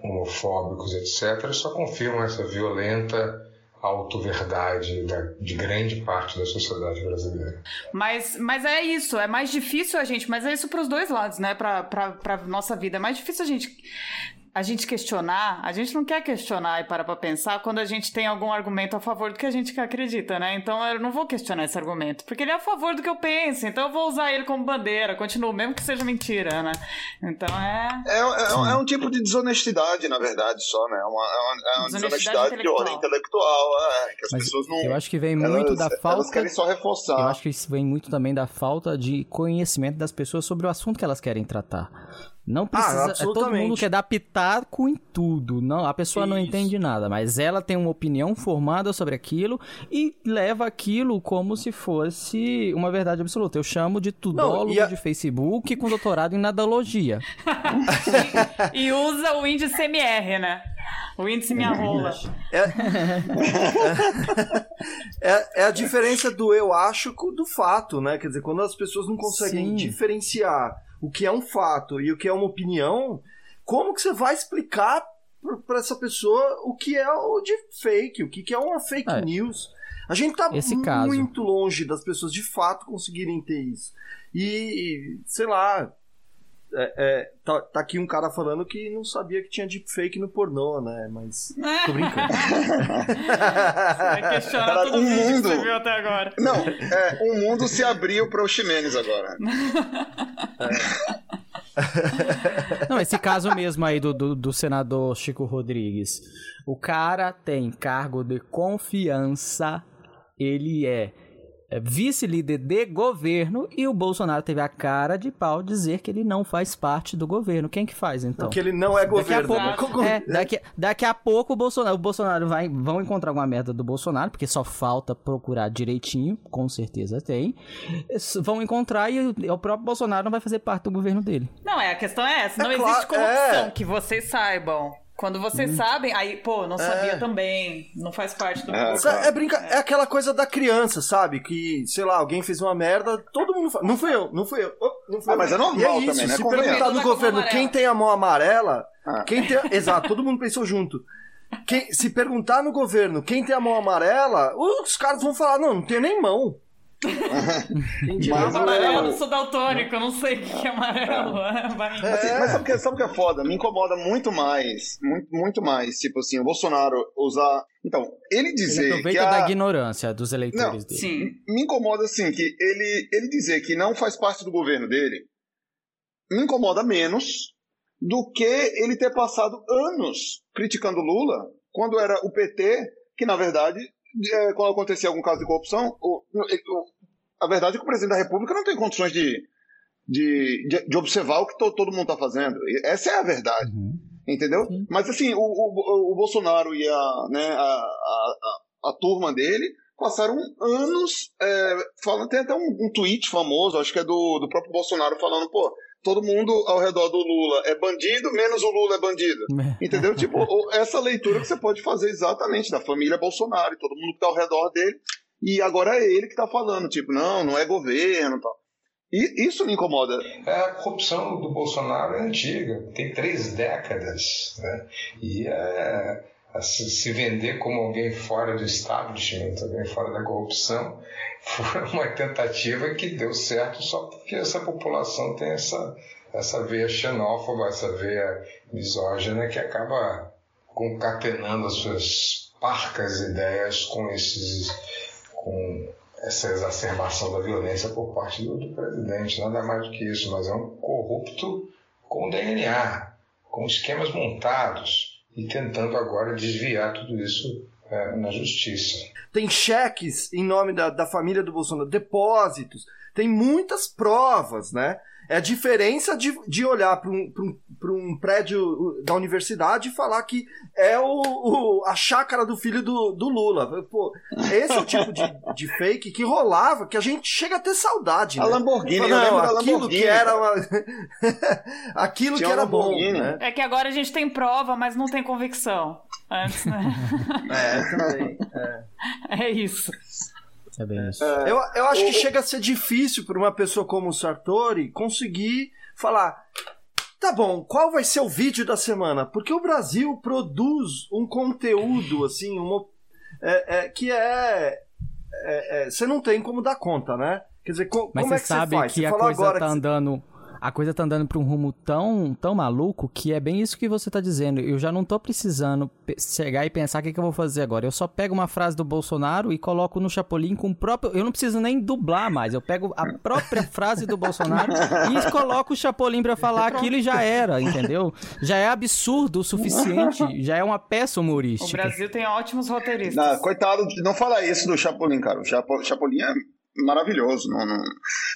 [SPEAKER 4] homofóbicos, etc., só confirmam essa violenta auto-verdade de grande parte da sociedade brasileira.
[SPEAKER 1] Mas, mas é isso, é mais difícil a gente, mas é isso para os dois lados, né? Para nossa vida. É mais difícil a gente a gente questionar, a gente não quer questionar e parar pra pensar quando a gente tem algum argumento a favor do que a gente acredita, né? Então eu não vou questionar esse argumento, porque ele é a favor do que eu penso, então eu vou usar ele como bandeira, continuo, mesmo que seja mentira, né? Então é.
[SPEAKER 5] É, é, é um tipo de desonestidade, na verdade, só, né? É uma, é uma, é uma desonestidade, de ordem intelectual, é, que as Mas pessoas não.
[SPEAKER 2] Eu acho que vem muito
[SPEAKER 5] elas,
[SPEAKER 2] da falta.
[SPEAKER 5] Elas querem só reforçar.
[SPEAKER 2] Eu acho que isso vem muito também da falta de conhecimento das pessoas sobre o assunto que elas querem tratar. Não ah, precisa. Ah, todo mundo quer dar pitaco em tudo. Não, a pessoa Isso. não entende nada, mas ela tem uma opinião formada sobre aquilo e leva aquilo como se fosse uma verdade absoluta. Eu chamo de tudólogo a... de Facebook com doutorado em nadologia.
[SPEAKER 1] e, e usa o índice MR, né? O índice minha rola. É,
[SPEAKER 3] é, é, a diferença do eu acho do fato, né? Quer dizer, quando as pessoas não conseguem Sim. diferenciar o que é um fato e o que é uma opinião, como que você vai explicar para essa pessoa o que é o de fake, o que é uma fake é. news? A gente tá Esse muito caso. longe das pessoas de fato conseguirem ter isso. E, sei lá, é, é, tá, tá, aqui um cara falando que não sabia que tinha deepfake no pornô, né? Mas. Tô brincando.
[SPEAKER 1] Você vai questionar todo mundo que você viu até agora.
[SPEAKER 5] Não, é, o mundo se abriu para o Ximenes agora.
[SPEAKER 2] É. Não, esse caso mesmo aí do, do, do senador Chico Rodrigues. O cara tem cargo de confiança, ele é é, vice-líder de governo e o Bolsonaro teve a cara de pau dizer que ele não faz parte do governo. Quem que faz então?
[SPEAKER 3] Porque ele não é
[SPEAKER 2] daqui
[SPEAKER 3] governo.
[SPEAKER 2] A pouco, é, daqui, daqui a pouco o Bolsonaro, o Bolsonaro vai vão encontrar alguma merda do Bolsonaro, porque só falta procurar direitinho, com certeza tem. Vão encontrar e o próprio Bolsonaro não vai fazer parte do governo dele.
[SPEAKER 1] Não, é a questão é essa, não é existe corrupção é. que vocês saibam. Quando vocês hum. sabem, aí, pô, não sabia é. também. Não faz parte do.
[SPEAKER 3] É, é, brinca... é. é aquela coisa da criança, sabe? Que, sei lá, alguém fez uma merda, todo mundo fala. Não fui eu, não fui eu. Oh, não fui
[SPEAKER 5] ah, eu. mas é normal e é isso, também, né?
[SPEAKER 3] Se perguntar no governo quem tem a mão amarela, ah. quem tem. Exato, todo mundo pensou junto. Quem... Se perguntar no governo quem tem a mão amarela, os caras vão falar: não, não tenho nem mão.
[SPEAKER 1] mas, amarelo, eu sou daltônico, eu não sei o que é amarelo.
[SPEAKER 5] Vai. Assim, mas sabe o que, sabe que é foda? Me incomoda muito mais, muito, muito mais, tipo assim, o Bolsonaro usar. Então, ele dizer. Ele
[SPEAKER 2] aproveita
[SPEAKER 5] que a...
[SPEAKER 2] da ignorância dos eleitores não, dele.
[SPEAKER 1] Sim.
[SPEAKER 5] Me incomoda assim, que ele, ele dizer que não faz parte do governo dele me incomoda menos do que ele ter passado anos criticando Lula quando era o PT, que na verdade é, quando acontecia algum caso de corrupção, o, o, a verdade é que o presidente da República não tem condições de, de, de, de observar o que to, todo mundo está fazendo. Essa é a verdade. Uhum. Entendeu? Sim. Mas assim, o, o, o, Bolsonaro e a, né, a, a, a, a turma dele passaram anos é, falando, tem até um, um, tweet famoso, acho que é do, do próprio Bolsonaro, falando, pô, todo mundo ao redor do Lula é bandido, menos o Lula é bandido. Entendeu? tipo, essa leitura que você pode fazer exatamente da família Bolsonaro, todo mundo que tá ao redor dele, e agora é ele que tá falando, tipo, não, não é governo tal. E isso me incomoda.
[SPEAKER 4] É, a corrupção do Bolsonaro é antiga, tem três décadas, né? E é, se vender como alguém fora do establishment, alguém fora da corrupção, foi uma tentativa que deu certo só porque essa população tem essa, essa veia xenófoba, essa veia misógina que acaba concatenando as suas parcas ideias com esses com essa exacerbação da violência por parte do, do, presidente. Nada mais do que isso, mas é um corrupto com DNA, com esquemas montados e tentando agora desviar tudo isso é, na justiça.
[SPEAKER 3] Tem cheques em nome da, da família do Bolsonaro, depósitos, tem muitas provas, né? É a diferença de, de olhar para um, um, um prédio da universidade e falar que é o, o, a chácara do filho do, do Lula. Pô, esse é o tipo de, de fake que rolava, que a gente chega a ter saudade.
[SPEAKER 5] A
[SPEAKER 3] né?
[SPEAKER 5] Lamborghini,
[SPEAKER 3] Não,
[SPEAKER 5] eu lembro da
[SPEAKER 3] aquilo
[SPEAKER 5] Lamborghini.
[SPEAKER 3] que era uma... aquilo
[SPEAKER 5] Tinha
[SPEAKER 3] que era bom. Né?
[SPEAKER 1] É que agora a gente tem prova, mas não tem convicção. Antes, né?
[SPEAKER 3] É, também. É.
[SPEAKER 1] É isso.
[SPEAKER 2] É bem isso.
[SPEAKER 3] Eu, eu acho que chega a ser difícil para uma pessoa como o Sartori conseguir falar. Tá bom, qual vai ser o vídeo da semana? Porque o Brasil produz um conteúdo, assim, uma, é, é, que é, é, é, Você não tem como dar conta, né? Quer dizer, co,
[SPEAKER 2] Mas
[SPEAKER 3] como é
[SPEAKER 2] você
[SPEAKER 3] que
[SPEAKER 2] sabe
[SPEAKER 3] você faz?
[SPEAKER 2] que
[SPEAKER 3] Você
[SPEAKER 2] a
[SPEAKER 3] falou
[SPEAKER 2] coisa
[SPEAKER 3] agora
[SPEAKER 2] tá
[SPEAKER 3] que
[SPEAKER 2] andando. A coisa tá andando pra um rumo tão, tão maluco que é bem isso que você tá dizendo. Eu já não tô precisando chegar e pensar o que, que eu vou fazer agora. Eu só pego uma frase do Bolsonaro e coloco no Chapolin com o próprio. Eu não preciso nem dublar mais. Eu pego a própria frase do Bolsonaro e coloco o Chapolin pra falar aquilo e já era, entendeu? Já é absurdo o suficiente. Já é uma peça
[SPEAKER 1] O
[SPEAKER 2] humorística.
[SPEAKER 1] Brasil tem ótimos roteiristas.
[SPEAKER 5] Não, coitado, não fala isso do Chapolin, cara. O Chapo- Chapolin é maravilhoso. Não, não-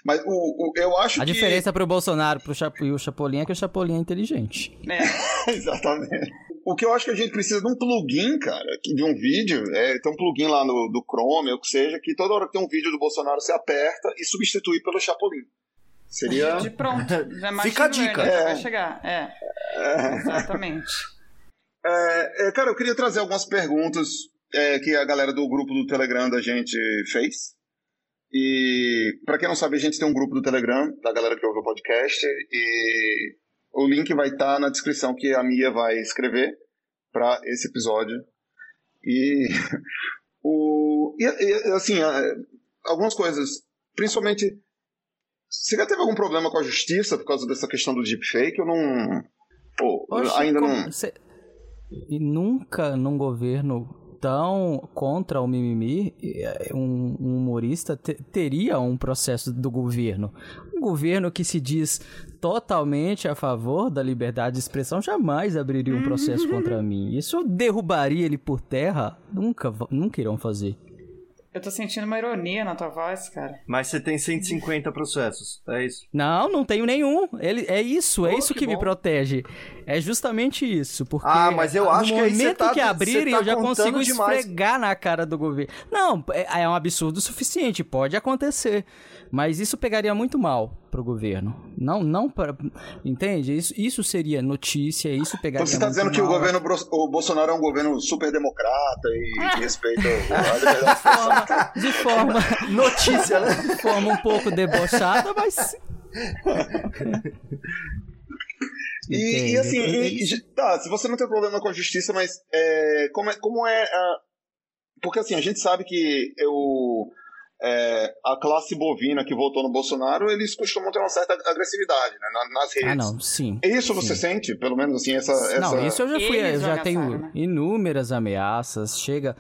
[SPEAKER 5] Mas o, o- eu acho
[SPEAKER 2] A
[SPEAKER 5] que.
[SPEAKER 2] diferença pro Bolsonaro pro Chap... e o Chapolin é que o Chapolin é inteligente.
[SPEAKER 1] É.
[SPEAKER 5] Exatamente. O que eu acho que a gente precisa de um plugin, cara, que- de um vídeo, é, tem um plugin lá no, do Chrome, ou o que seja, que toda hora que tem um vídeo do Bolsonaro, você aperta e substitui pelo Chapolin. Seria.
[SPEAKER 1] De pronto. Já é
[SPEAKER 3] Fica a dica.
[SPEAKER 1] learning, já
[SPEAKER 5] É.
[SPEAKER 1] vai chegar. É, exatamente.
[SPEAKER 5] É, é, cara, eu queria trazer algumas perguntas é, que a galera do grupo do Telegram da gente fez. E para quem não sabe, a gente tem um grupo do Telegram da galera que ouve o podcast e o link vai estar na descrição que a Mia vai escrever para esse episódio. E o e, e, assim, algumas coisas, principalmente você já teve algum problema com a justiça por causa dessa questão do deepfake? Eu não pô,
[SPEAKER 2] Oxe,
[SPEAKER 5] ainda
[SPEAKER 2] como-
[SPEAKER 5] não
[SPEAKER 2] cê- E nunca num governo tão contra o mimimi, eh, um, um humorista te- teria um processo do governo. Um governo que se diz totalmente a favor da liberdade de expressão jamais abriria um processo contra mim. Isso derrubaria ele por terra? Nunca, nunca irão fazer.
[SPEAKER 1] Eu tô sentindo uma ironia na tua voz, cara.
[SPEAKER 3] Mas você tem 150 processos, é isso?
[SPEAKER 2] Não, não tenho nenhum. Ele, é isso, é
[SPEAKER 3] Oh,
[SPEAKER 2] isso
[SPEAKER 3] que
[SPEAKER 2] que, me protege. É justamente isso. Porque
[SPEAKER 3] Ah, mas eu acho
[SPEAKER 2] no
[SPEAKER 3] que
[SPEAKER 2] momento
[SPEAKER 3] tá-
[SPEAKER 2] que abrirem,
[SPEAKER 3] tá
[SPEAKER 2] eu já consigo
[SPEAKER 3] demais.
[SPEAKER 2] esfregar na cara do governo. Não, é, é um absurdo o suficiente, pode acontecer. Mas isso pegaria muito mal pro governo. Não, não para. Entende? Isso, isso seria notícia, isso pegaria
[SPEAKER 5] Então você está dizendo que o
[SPEAKER 2] mal.
[SPEAKER 5] governo o Bolsonaro é um governo super democrata e que respeita a liberdade de expressão.
[SPEAKER 2] De forma,
[SPEAKER 3] Notícia, né?
[SPEAKER 2] de forma um pouco debochada, mas.
[SPEAKER 5] E, e assim, e- tá, se você não tem problema com a justiça, mas é, como é, como é a- porque assim, a gente sabe que eu, é, a classe bovina que votou no Bolsonaro, eles costumam ter uma certa agressividade né, na- nas redes.
[SPEAKER 2] Ah, não, sim.
[SPEAKER 5] Isso você
[SPEAKER 2] Sim.
[SPEAKER 5] sente? Pelo menos assim, essa... essa...
[SPEAKER 2] Não, isso eu já fui,
[SPEAKER 1] Eles
[SPEAKER 2] eu já tenho
[SPEAKER 1] né?
[SPEAKER 2] inúmeras ameaças, chega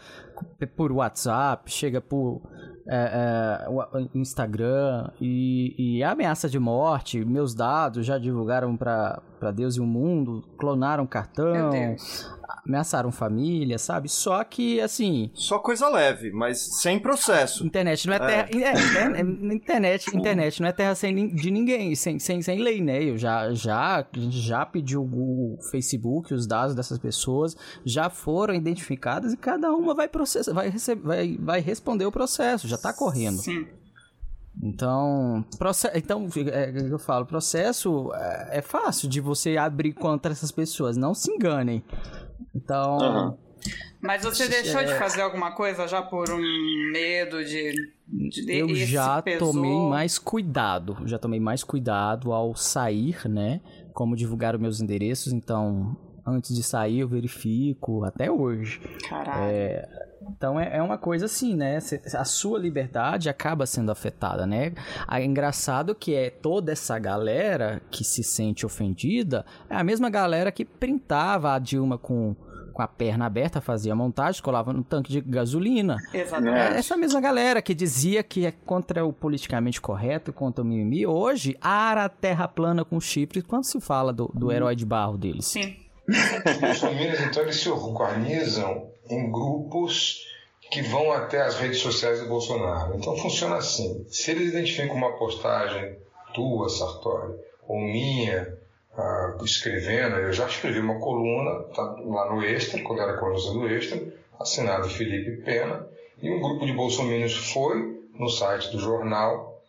[SPEAKER 2] por WhatsApp, chega por é, é, Instagram e, e ameaça de morte, meus dados já divulgaram pra pra Deus e o mundo, clonaram cartão,
[SPEAKER 1] Meu Deus.
[SPEAKER 2] Ameaçaram família, sabe? Só que, assim,
[SPEAKER 3] Só coisa leve, mas sem processo.
[SPEAKER 2] Internet não é terra. É, inter- é, internet, internet não é terra sem, de ninguém, sem, sem, sem lei, né? Eu já, já, a gente já pediu o Facebook, os dados dessas pessoas já foram identificadas e cada uma vai processar, vai, receber, vai, vai responder o processo, já tá correndo.
[SPEAKER 1] Sim.
[SPEAKER 2] Então, processo, então é, é eu falo, processo é, é, fácil de você abrir contra essas pessoas, não se enganem. Então, uhum.
[SPEAKER 1] Mas você deixou é... de fazer alguma coisa já por um medo de. de
[SPEAKER 2] eu já pesou... tomei mais cuidado. Já tomei mais cuidado ao sair, né? Como divulgar os meus endereços. Então, antes de sair, eu verifico até hoje.
[SPEAKER 1] Caralho. É,
[SPEAKER 2] então é, é, uma coisa assim, né? A sua liberdade acaba sendo afetada, né? É engraçado que é toda essa galera que se sente ofendida é a mesma galera que printava a Dilma com com a perna aberta, fazia montagem, colava no tanque de gasolina.
[SPEAKER 1] Exatamente.
[SPEAKER 2] É essa mesma galera que dizia que é contra o politicamente correto, contra o mimimi, hoje ara a terra plana com chifre quando se fala do, do herói de barro deles.
[SPEAKER 1] Sim.
[SPEAKER 4] Os então, eles se organizam em grupos que vão até as redes sociais do Bolsonaro. Então funciona assim: se eles identificam uma postagem tua, Sartori, ou minha, uh, escrevendo, eu já escrevi uma coluna tá, lá no Extra, quando era colunista do Extra, assinado Felipe Pena, e um grupo de bolsominions foi no site do jornal,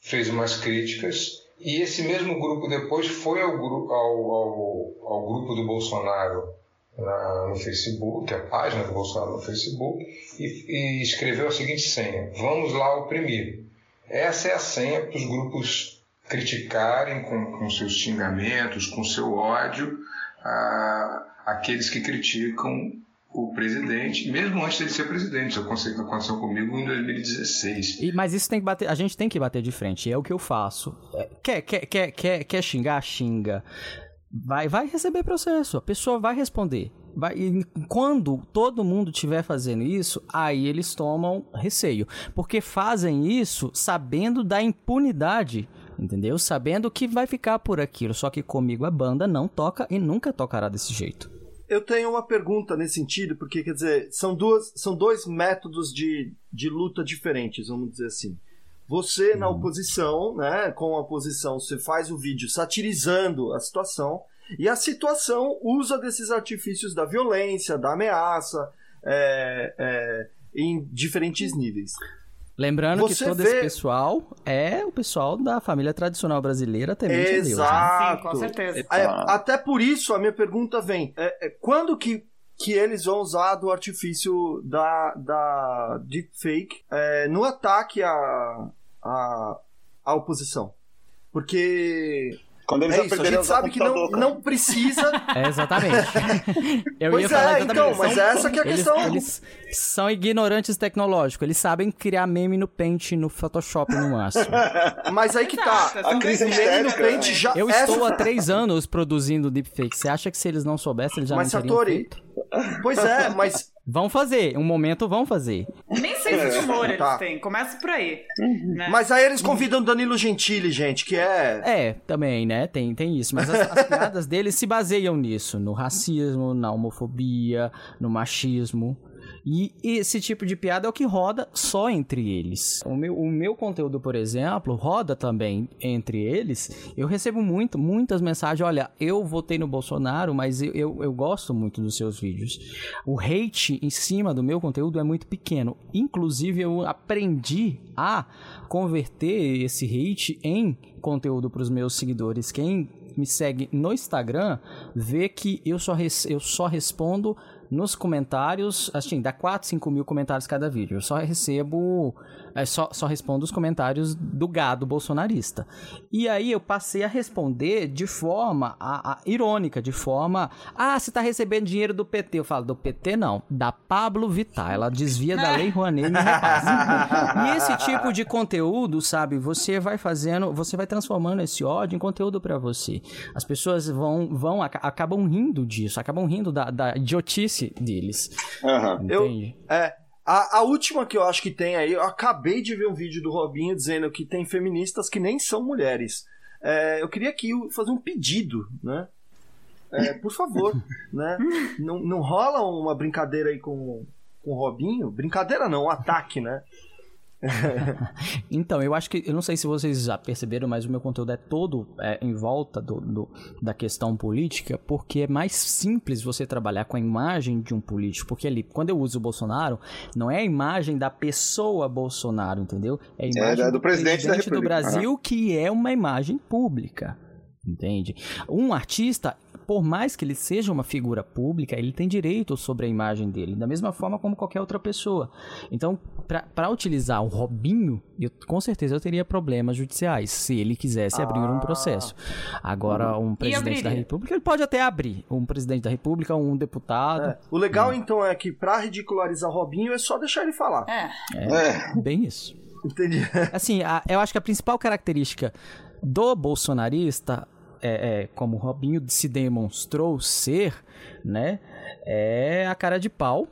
[SPEAKER 4] fez umas críticas, e esse mesmo grupo depois foi ao, ao, ao, ao grupo do Bolsonaro na, no Facebook, a página do Bolsonaro no Facebook, e, e escreveu a seguinte senha: Vamos lá oprimir. Essa é a senha para os grupos criticarem com, com seus xingamentos, com seu ódio, a, aqueles que criticam o presidente, mesmo antes dele ser presidente. Isso aconteceu comigo em 2016.
[SPEAKER 2] E, mas isso tem que bater, a gente tem que bater de frente, é o que eu faço. É, quer, quer, quer, quer, quer xingar? Xinga. Vai, vai receber processo, a pessoa vai responder. Vai, quando todo mundo estiver fazendo isso, aí eles tomam receio. Porque fazem isso sabendo da impunidade entendeu? Sabendo que vai ficar por aquilo, só que comigo a banda não toca e nunca tocará desse jeito.
[SPEAKER 3] Eu tenho uma pergunta nesse sentido, porque quer dizer, são, duas, são dois métodos de, de luta diferentes, vamos dizer assim. Você na uhum. oposição, né, com a oposição, você faz o vídeo satirizando a situação, e a situação usa desses artifícios da violência, da ameaça, é, é, em diferentes níveis.
[SPEAKER 2] Lembrando Você que todo vê... esse pessoal é o pessoal da família tradicional brasileira temente
[SPEAKER 3] Exato. Deus. Né?
[SPEAKER 1] Sim, com certeza.
[SPEAKER 3] É, até por isso a minha pergunta vem: é, é, quando que, que eles vão usar do artifício da, da deepfake é, no ataque à, à, à oposição? Porque quando eles é isso, a gente sabe que não, não precisa.
[SPEAKER 2] É, exatamente. Eu
[SPEAKER 3] pois
[SPEAKER 2] ia falar
[SPEAKER 3] é, então, mas são, essa que é a
[SPEAKER 2] eles,
[SPEAKER 3] questão.
[SPEAKER 2] Eles são ignorantes tecnológicos, eles sabem criar meme no Paint, no Photoshop no máximo.
[SPEAKER 3] mas aí que tá.
[SPEAKER 5] A crise
[SPEAKER 3] o meme no Paint já
[SPEAKER 2] Eu é... estou há três anos produzindo deepfake. Você acha que se eles não soubessem, eles já mas, não teriam Satori, feito?
[SPEAKER 3] Pois é, mas
[SPEAKER 2] Vão fazer, um momento vão fazer.
[SPEAKER 1] Nem sei se de humor eles tá. têm, começa por aí.
[SPEAKER 3] Né? Mas aí eles convidam Danilo Gentili, gente, que é.
[SPEAKER 2] É, também, né? Tem, tem isso. Mas as, as piadas deles se baseiam nisso: no racismo, na homofobia, no machismo. E esse tipo de piada é o que roda só entre eles. O meu, o meu conteúdo, por exemplo, roda também entre eles. Eu recebo muito, muitas mensagens. Olha, eu votei no Bolsonaro, mas eu, eu, eu gosto muito dos seus vídeos. O hate em cima do meu conteúdo é muito pequeno. Inclusive, eu aprendi a converter esse hate em conteúdo para os meus seguidores. Quem me segue no Instagram vê que eu só, eu só respondo nos comentários, assim, dá 4, 5 mil comentários cada vídeo. Eu só recebo, é, só, só respondo os comentários do gado bolsonarista. E aí eu passei a responder de forma a, a, irônica, de forma, ah, você tá recebendo dinheiro do PT. Eu falo, do PT não, da Pablo Vittar. Ela desvia da Lei Rouanet e me repassa. e esse tipo de conteúdo, sabe, você vai fazendo, você vai transformando esse ódio em conteúdo para você. As pessoas vão, vão acabam rindo disso, acabam rindo da, da idiotice deles.
[SPEAKER 3] Uhum. Entende? Eu, é, a, a, última que eu acho que tem aí, eu acabei de ver um vídeo do Robinho dizendo que tem feministas que nem são mulheres. É, eu queria aqui fazer um pedido, né? É, por favor, né? Não, não rola uma brincadeira aí com, com o Robinho? Brincadeira não, um ataque, né?
[SPEAKER 2] então, eu acho que. Eu não sei se vocês já perceberam, mas o meu conteúdo é todo é, em volta do, do, da questão política, porque é mais simples você trabalhar com a imagem de um político. Porque ali, quando eu uso o Bolsonaro, não é a imagem da pessoa Bolsonaro, entendeu? É a imagem é, do, do, presidente, presidente do Brasil, que é uma imagem pública. Entende? Um artista, por mais que ele seja uma figura pública, ele tem direito sobre a imagem dele, da mesma forma como qualquer outra pessoa. Então, para utilizar o Robinho, eu, com certeza eu teria problemas judiciais se ele quisesse ah. abrir um processo. Agora, um presidente da República, ele pode até abrir. Um presidente da República, um deputado.
[SPEAKER 3] É. O legal, hum. então, é que para ridicularizar o Robinho é só deixar ele falar.
[SPEAKER 2] É. É, é. bem isso.
[SPEAKER 3] Entendi.
[SPEAKER 2] Assim, a, eu acho que a principal característica do bolsonarista é, é, como o Robinho se demonstrou ser, né? É a cara de pau,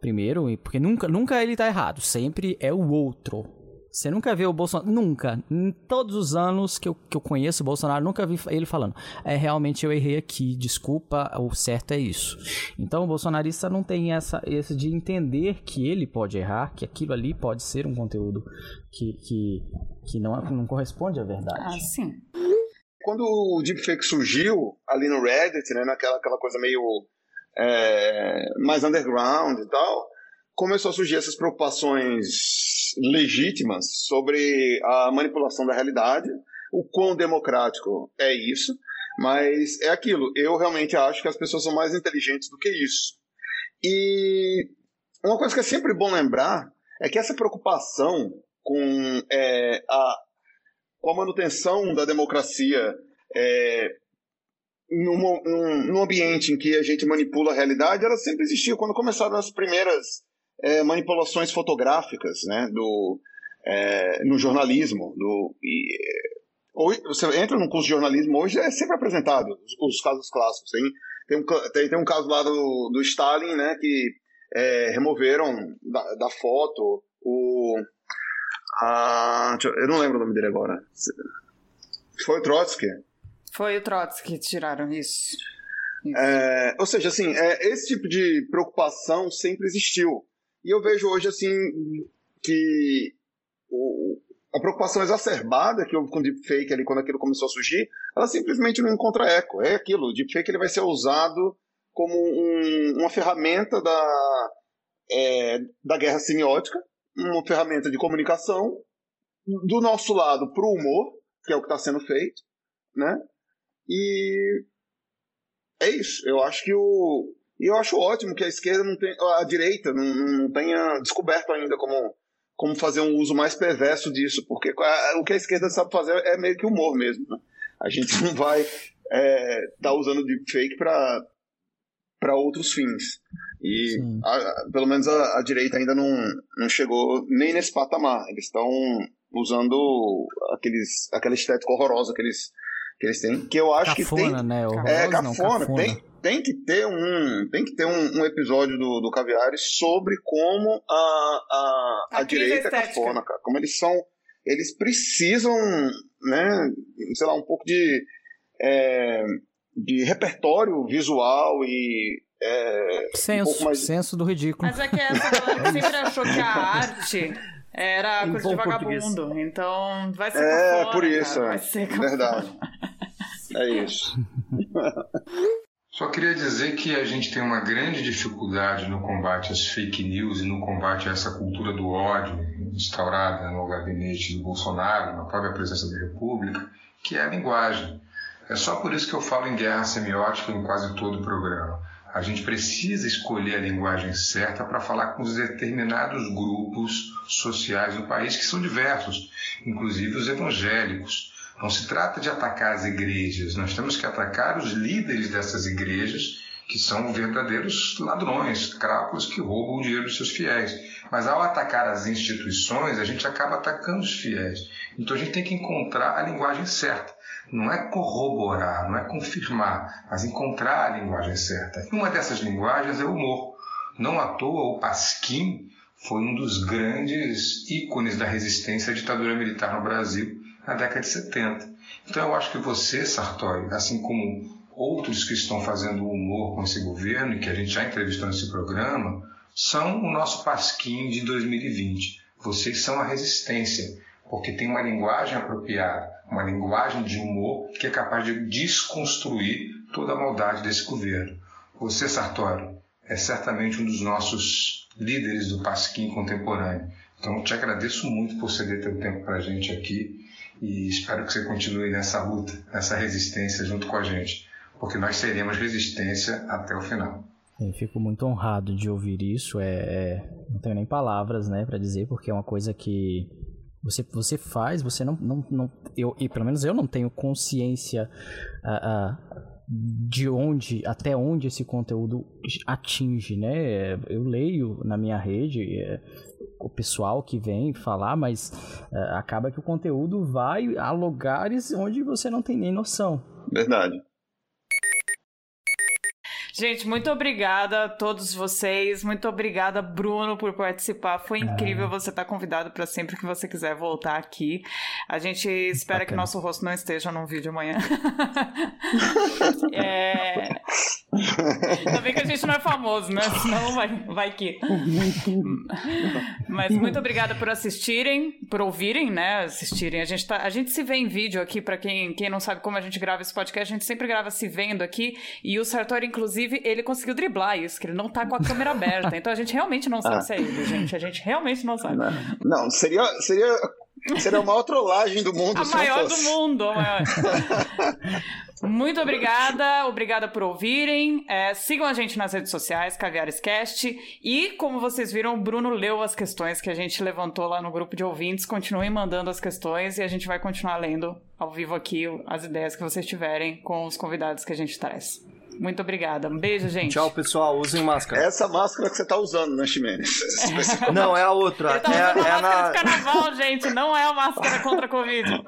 [SPEAKER 2] primeiro, porque nunca, nunca ele tá errado, sempre é o outro. Você nunca vê o Bolsonaro, nunca, em todos os anos que eu, que eu conheço o Bolsonaro, nunca vi ele falando, é realmente eu errei aqui, desculpa, o certo é isso. Então o bolsonarista não tem essa, esse de entender que ele pode errar, que aquilo ali pode ser um conteúdo que, que, que não, não corresponde à verdade.
[SPEAKER 1] Ah, sim
[SPEAKER 5] quando o deepfake surgiu ali no Reddit, né, naquela aquela coisa meio é, mais underground e tal, começou a surgir essas preocupações legítimas sobre a manipulação da realidade, o quão democrático é isso, mas é aquilo, eu realmente acho que as pessoas são mais inteligentes do que isso. E uma coisa que é sempre bom lembrar é que essa preocupação com é, a com a manutenção da democracia é, num, num, ambiente em que a gente manipula a realidade, ela sempre existiu. Quando começaram as primeiras é, manipulações fotográficas né, do, é, no jornalismo, do, e, hoje, você entra num curso de jornalismo hoje, é sempre apresentado os, os casos clássicos. Tem, tem, um, tem, tem um caso lá do, do Stalin, né, que é, removeram da, da foto o ah, eu não lembro o nome dele agora. Foi o Trotsky.
[SPEAKER 1] Foi o Trotsky que tiraram isso.
[SPEAKER 5] isso. É, ou seja, assim, é, esse tipo de preocupação sempre existiu. E eu vejo hoje, assim, que o, a preocupação exacerbada que houve com o deepfake ali, quando aquilo começou a surgir, ela simplesmente não encontra eco. É aquilo, o deepfake ele vai ser usado como um, uma ferramenta da, é, da guerra semiótica, uma ferramenta de comunicação do nosso lado para o humor, que é o que está sendo feito, né? E é isso. Eu acho que o eu acho ótimo que a esquerda não tem, a direita não, não tenha descoberto ainda como como fazer um uso mais perverso disso, porque o que a esquerda sabe fazer é meio que humor mesmo. Né? A gente não vai estar é, tá usando deepfake para para outros fins. E a, pelo menos a, a, direita ainda não, não chegou nem nesse patamar. Eles estão usando aqueles, aquela estética horrorosa que eles, que eles têm. Que eu acho
[SPEAKER 2] cafona,
[SPEAKER 5] que tem.
[SPEAKER 2] Né?
[SPEAKER 5] É, cafona. Não, cafona. Tem, tem que ter um, tem que ter um, um episódio do, do Caviares sobre como a, a, a, a direita é cafona, cara. Como eles são. Eles precisam, né, sei lá, um pouco de. É, de repertório visual e é,
[SPEAKER 2] senso, um mais... senso do ridículo.
[SPEAKER 1] Mas é que essa galera sempre achou que a arte era em coisa de vagabundo. Português. Então vai ser É,
[SPEAKER 5] fora, por isso.
[SPEAKER 1] Cara,
[SPEAKER 5] vai ser Verdade. é isso.
[SPEAKER 4] Só queria dizer que a gente tem uma grande dificuldade no combate às fake news e no combate a essa cultura do ódio instaurada no gabinete do Bolsonaro, na própria presença da República, que é a linguagem. É só por isso que eu falo em guerra semiótica em quase todo o programa. A gente precisa escolher a linguagem certa para falar com os determinados grupos sociais do país, que são diversos, inclusive os evangélicos. Não se trata de atacar as igrejas, nós temos que atacar os líderes dessas igrejas, que são verdadeiros ladrões, crápulas que roubam o dinheiro dos seus fiéis. Mas ao atacar as instituições, a gente acaba atacando os fiéis. Então a gente tem que encontrar a linguagem certa não é corroborar, não é confirmar, mas encontrar a linguagem certa. E uma dessas linguagens é o humor. Não à toa, o Pasquim foi um dos grandes ícones da resistência à ditadura militar no Brasil na década de 70. Então eu acho que você, Sartori, assim como outros que estão fazendo humor com esse governo e que a gente já entrevistou nesse programa, são o nosso Pasquim de 2020. Vocês são a resistência, porque tem uma linguagem apropriada, uma linguagem de humor que é capaz de desconstruir toda a maldade desse governo. Você, Sartori, é certamente um dos nossos líderes do Pasquim contemporâneo. Então, te agradeço muito por ceder teu tempo para a gente aqui e espero que você continue nessa luta, nessa resistência junto com a gente, porque nós seremos resistência até o final.
[SPEAKER 2] Eu fico muito honrado de ouvir isso. É, é não tenho nem palavras, né, para dizer, porque é uma coisa que você, você faz, você não, não, não eu, e pelo menos eu não tenho consciência uh, uh, de onde, até onde esse conteúdo atinge, né? Eu leio na minha rede é, o pessoal que vem falar, mas é, acaba que o conteúdo vai a lugares onde você não tem nem noção.
[SPEAKER 5] Verdade.
[SPEAKER 1] Gente, muito obrigada a todos vocês. Muito obrigada, Bruno, por participar. Foi incrível ah. você estar convidado para sempre que você quiser voltar aqui. A gente espera que nosso rosto não esteja num vídeo amanhã. é... Ainda bem que a gente não é famoso, né? Senão vai, vai que. Mas muito obrigada por assistirem, por ouvirem, né? Assistirem. A gente, tá, a gente se vê em vídeo aqui, para quem, quem não sabe como a gente grava esse podcast, a gente sempre grava se vendo aqui. E o Sartori, inclusive, Inclusive, ele conseguiu driblar isso, que ele não tá com a câmera aberta. Então a gente realmente não sabe ah. se é ele, gente. A gente realmente não sabe.
[SPEAKER 5] Não, não seria, seria, seria a maior trollagem do mundo.
[SPEAKER 1] A maior do mundo. A maior. Muito obrigada, obrigada por ouvirem. É, sigam a gente nas redes sociais, Caviarescast. E, como vocês viram, o Bruno leu as questões que a gente levantou lá no grupo de ouvintes. Continuem mandando as questões e a gente vai continuar lendo ao vivo aqui as ideias que vocês tiverem com os convidados que a gente traz. Muito obrigada. Um beijo, gente.
[SPEAKER 3] Tchau, pessoal. Usem máscara.
[SPEAKER 5] Essa máscara que você tá usando, né, Ximenes?
[SPEAKER 3] não, é a outra.
[SPEAKER 1] Ele tá
[SPEAKER 3] é,
[SPEAKER 1] usando é a máscara na... de carnaval, gente. Não é a máscara contra a Covid.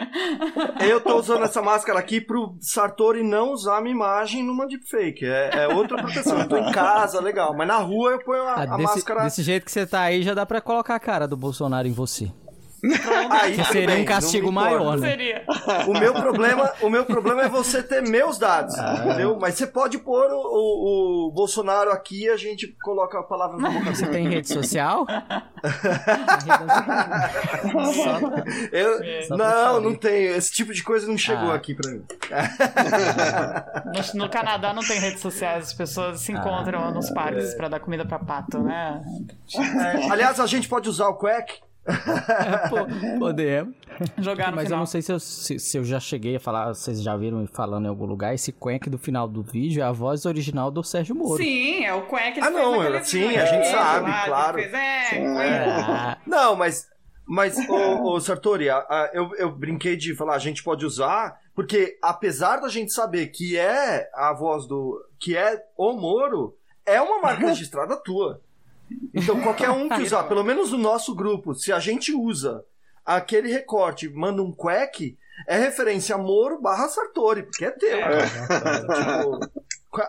[SPEAKER 3] Eu tô usando essa máscara aqui pro Sartori não usar a minha imagem numa deepfake. É, é outra proteção. Eu tô em casa, legal. Mas na rua eu ponho a, ah, a
[SPEAKER 2] desse,
[SPEAKER 3] máscara...
[SPEAKER 2] Desse jeito que você tá aí, já dá pra colocar a cara do Bolsonaro em você. Aí, que seria bem, um castigo maior, né?
[SPEAKER 1] Seria.
[SPEAKER 3] O meu problema, o meu problema é você ter meus dados, ah. entendeu? Mas você pode pôr o, o, o, Bolsonaro aqui e a gente coloca a palavra na boca.
[SPEAKER 2] Você tem rede social?
[SPEAKER 3] Eu, não, não tenho. Esse tipo de coisa não chegou ah. aqui pra mim.
[SPEAKER 1] No, no, Canadá não tem redes sociais, as pessoas se encontram ah, nos parques é. pra dar comida pra pato, né?
[SPEAKER 3] É, aliás, a gente pode usar o Quack
[SPEAKER 2] Podemos.
[SPEAKER 1] Jogar no
[SPEAKER 2] Mas
[SPEAKER 1] final.
[SPEAKER 2] eu não sei se eu, se, se, eu já cheguei a falar, vocês já viram me falando em algum lugar, esse Quack do final do vídeo é a voz original do Sérgio Moro.
[SPEAKER 1] Sim, é o Quack
[SPEAKER 3] Ah, não, ela, sim, a gente sabe, claro. Fez, é, é. Não, mas, mas ô, ô Sartori, a, a, eu, eu brinquei de falar, a gente pode usar, porque apesar da gente saber que é a voz do. que é o Moro, é uma marca registrada tua. Então, qualquer um que usar, pelo menos no nosso grupo, se a gente usa aquele recorte manda um quack, é referência a Moro barra Sartori, porque é teu. É. tipo,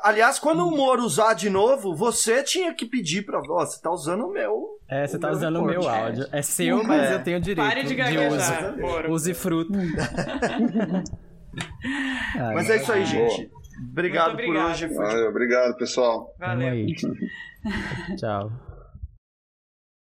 [SPEAKER 3] aliás, quando o Moro usar de novo, você tinha que pedir pra. Ó, você tá usando o meu.
[SPEAKER 2] É, você tá usando o meu áudio. É seu, mas é. eu tenho direito.
[SPEAKER 1] Pare de gaguejar,
[SPEAKER 2] Moro. Use fruto.
[SPEAKER 3] mas é isso aí, gente. Obrigado, obrigado por hoje.
[SPEAKER 5] Valeu, obrigado, pessoal.
[SPEAKER 1] Valeu.
[SPEAKER 2] Tchau.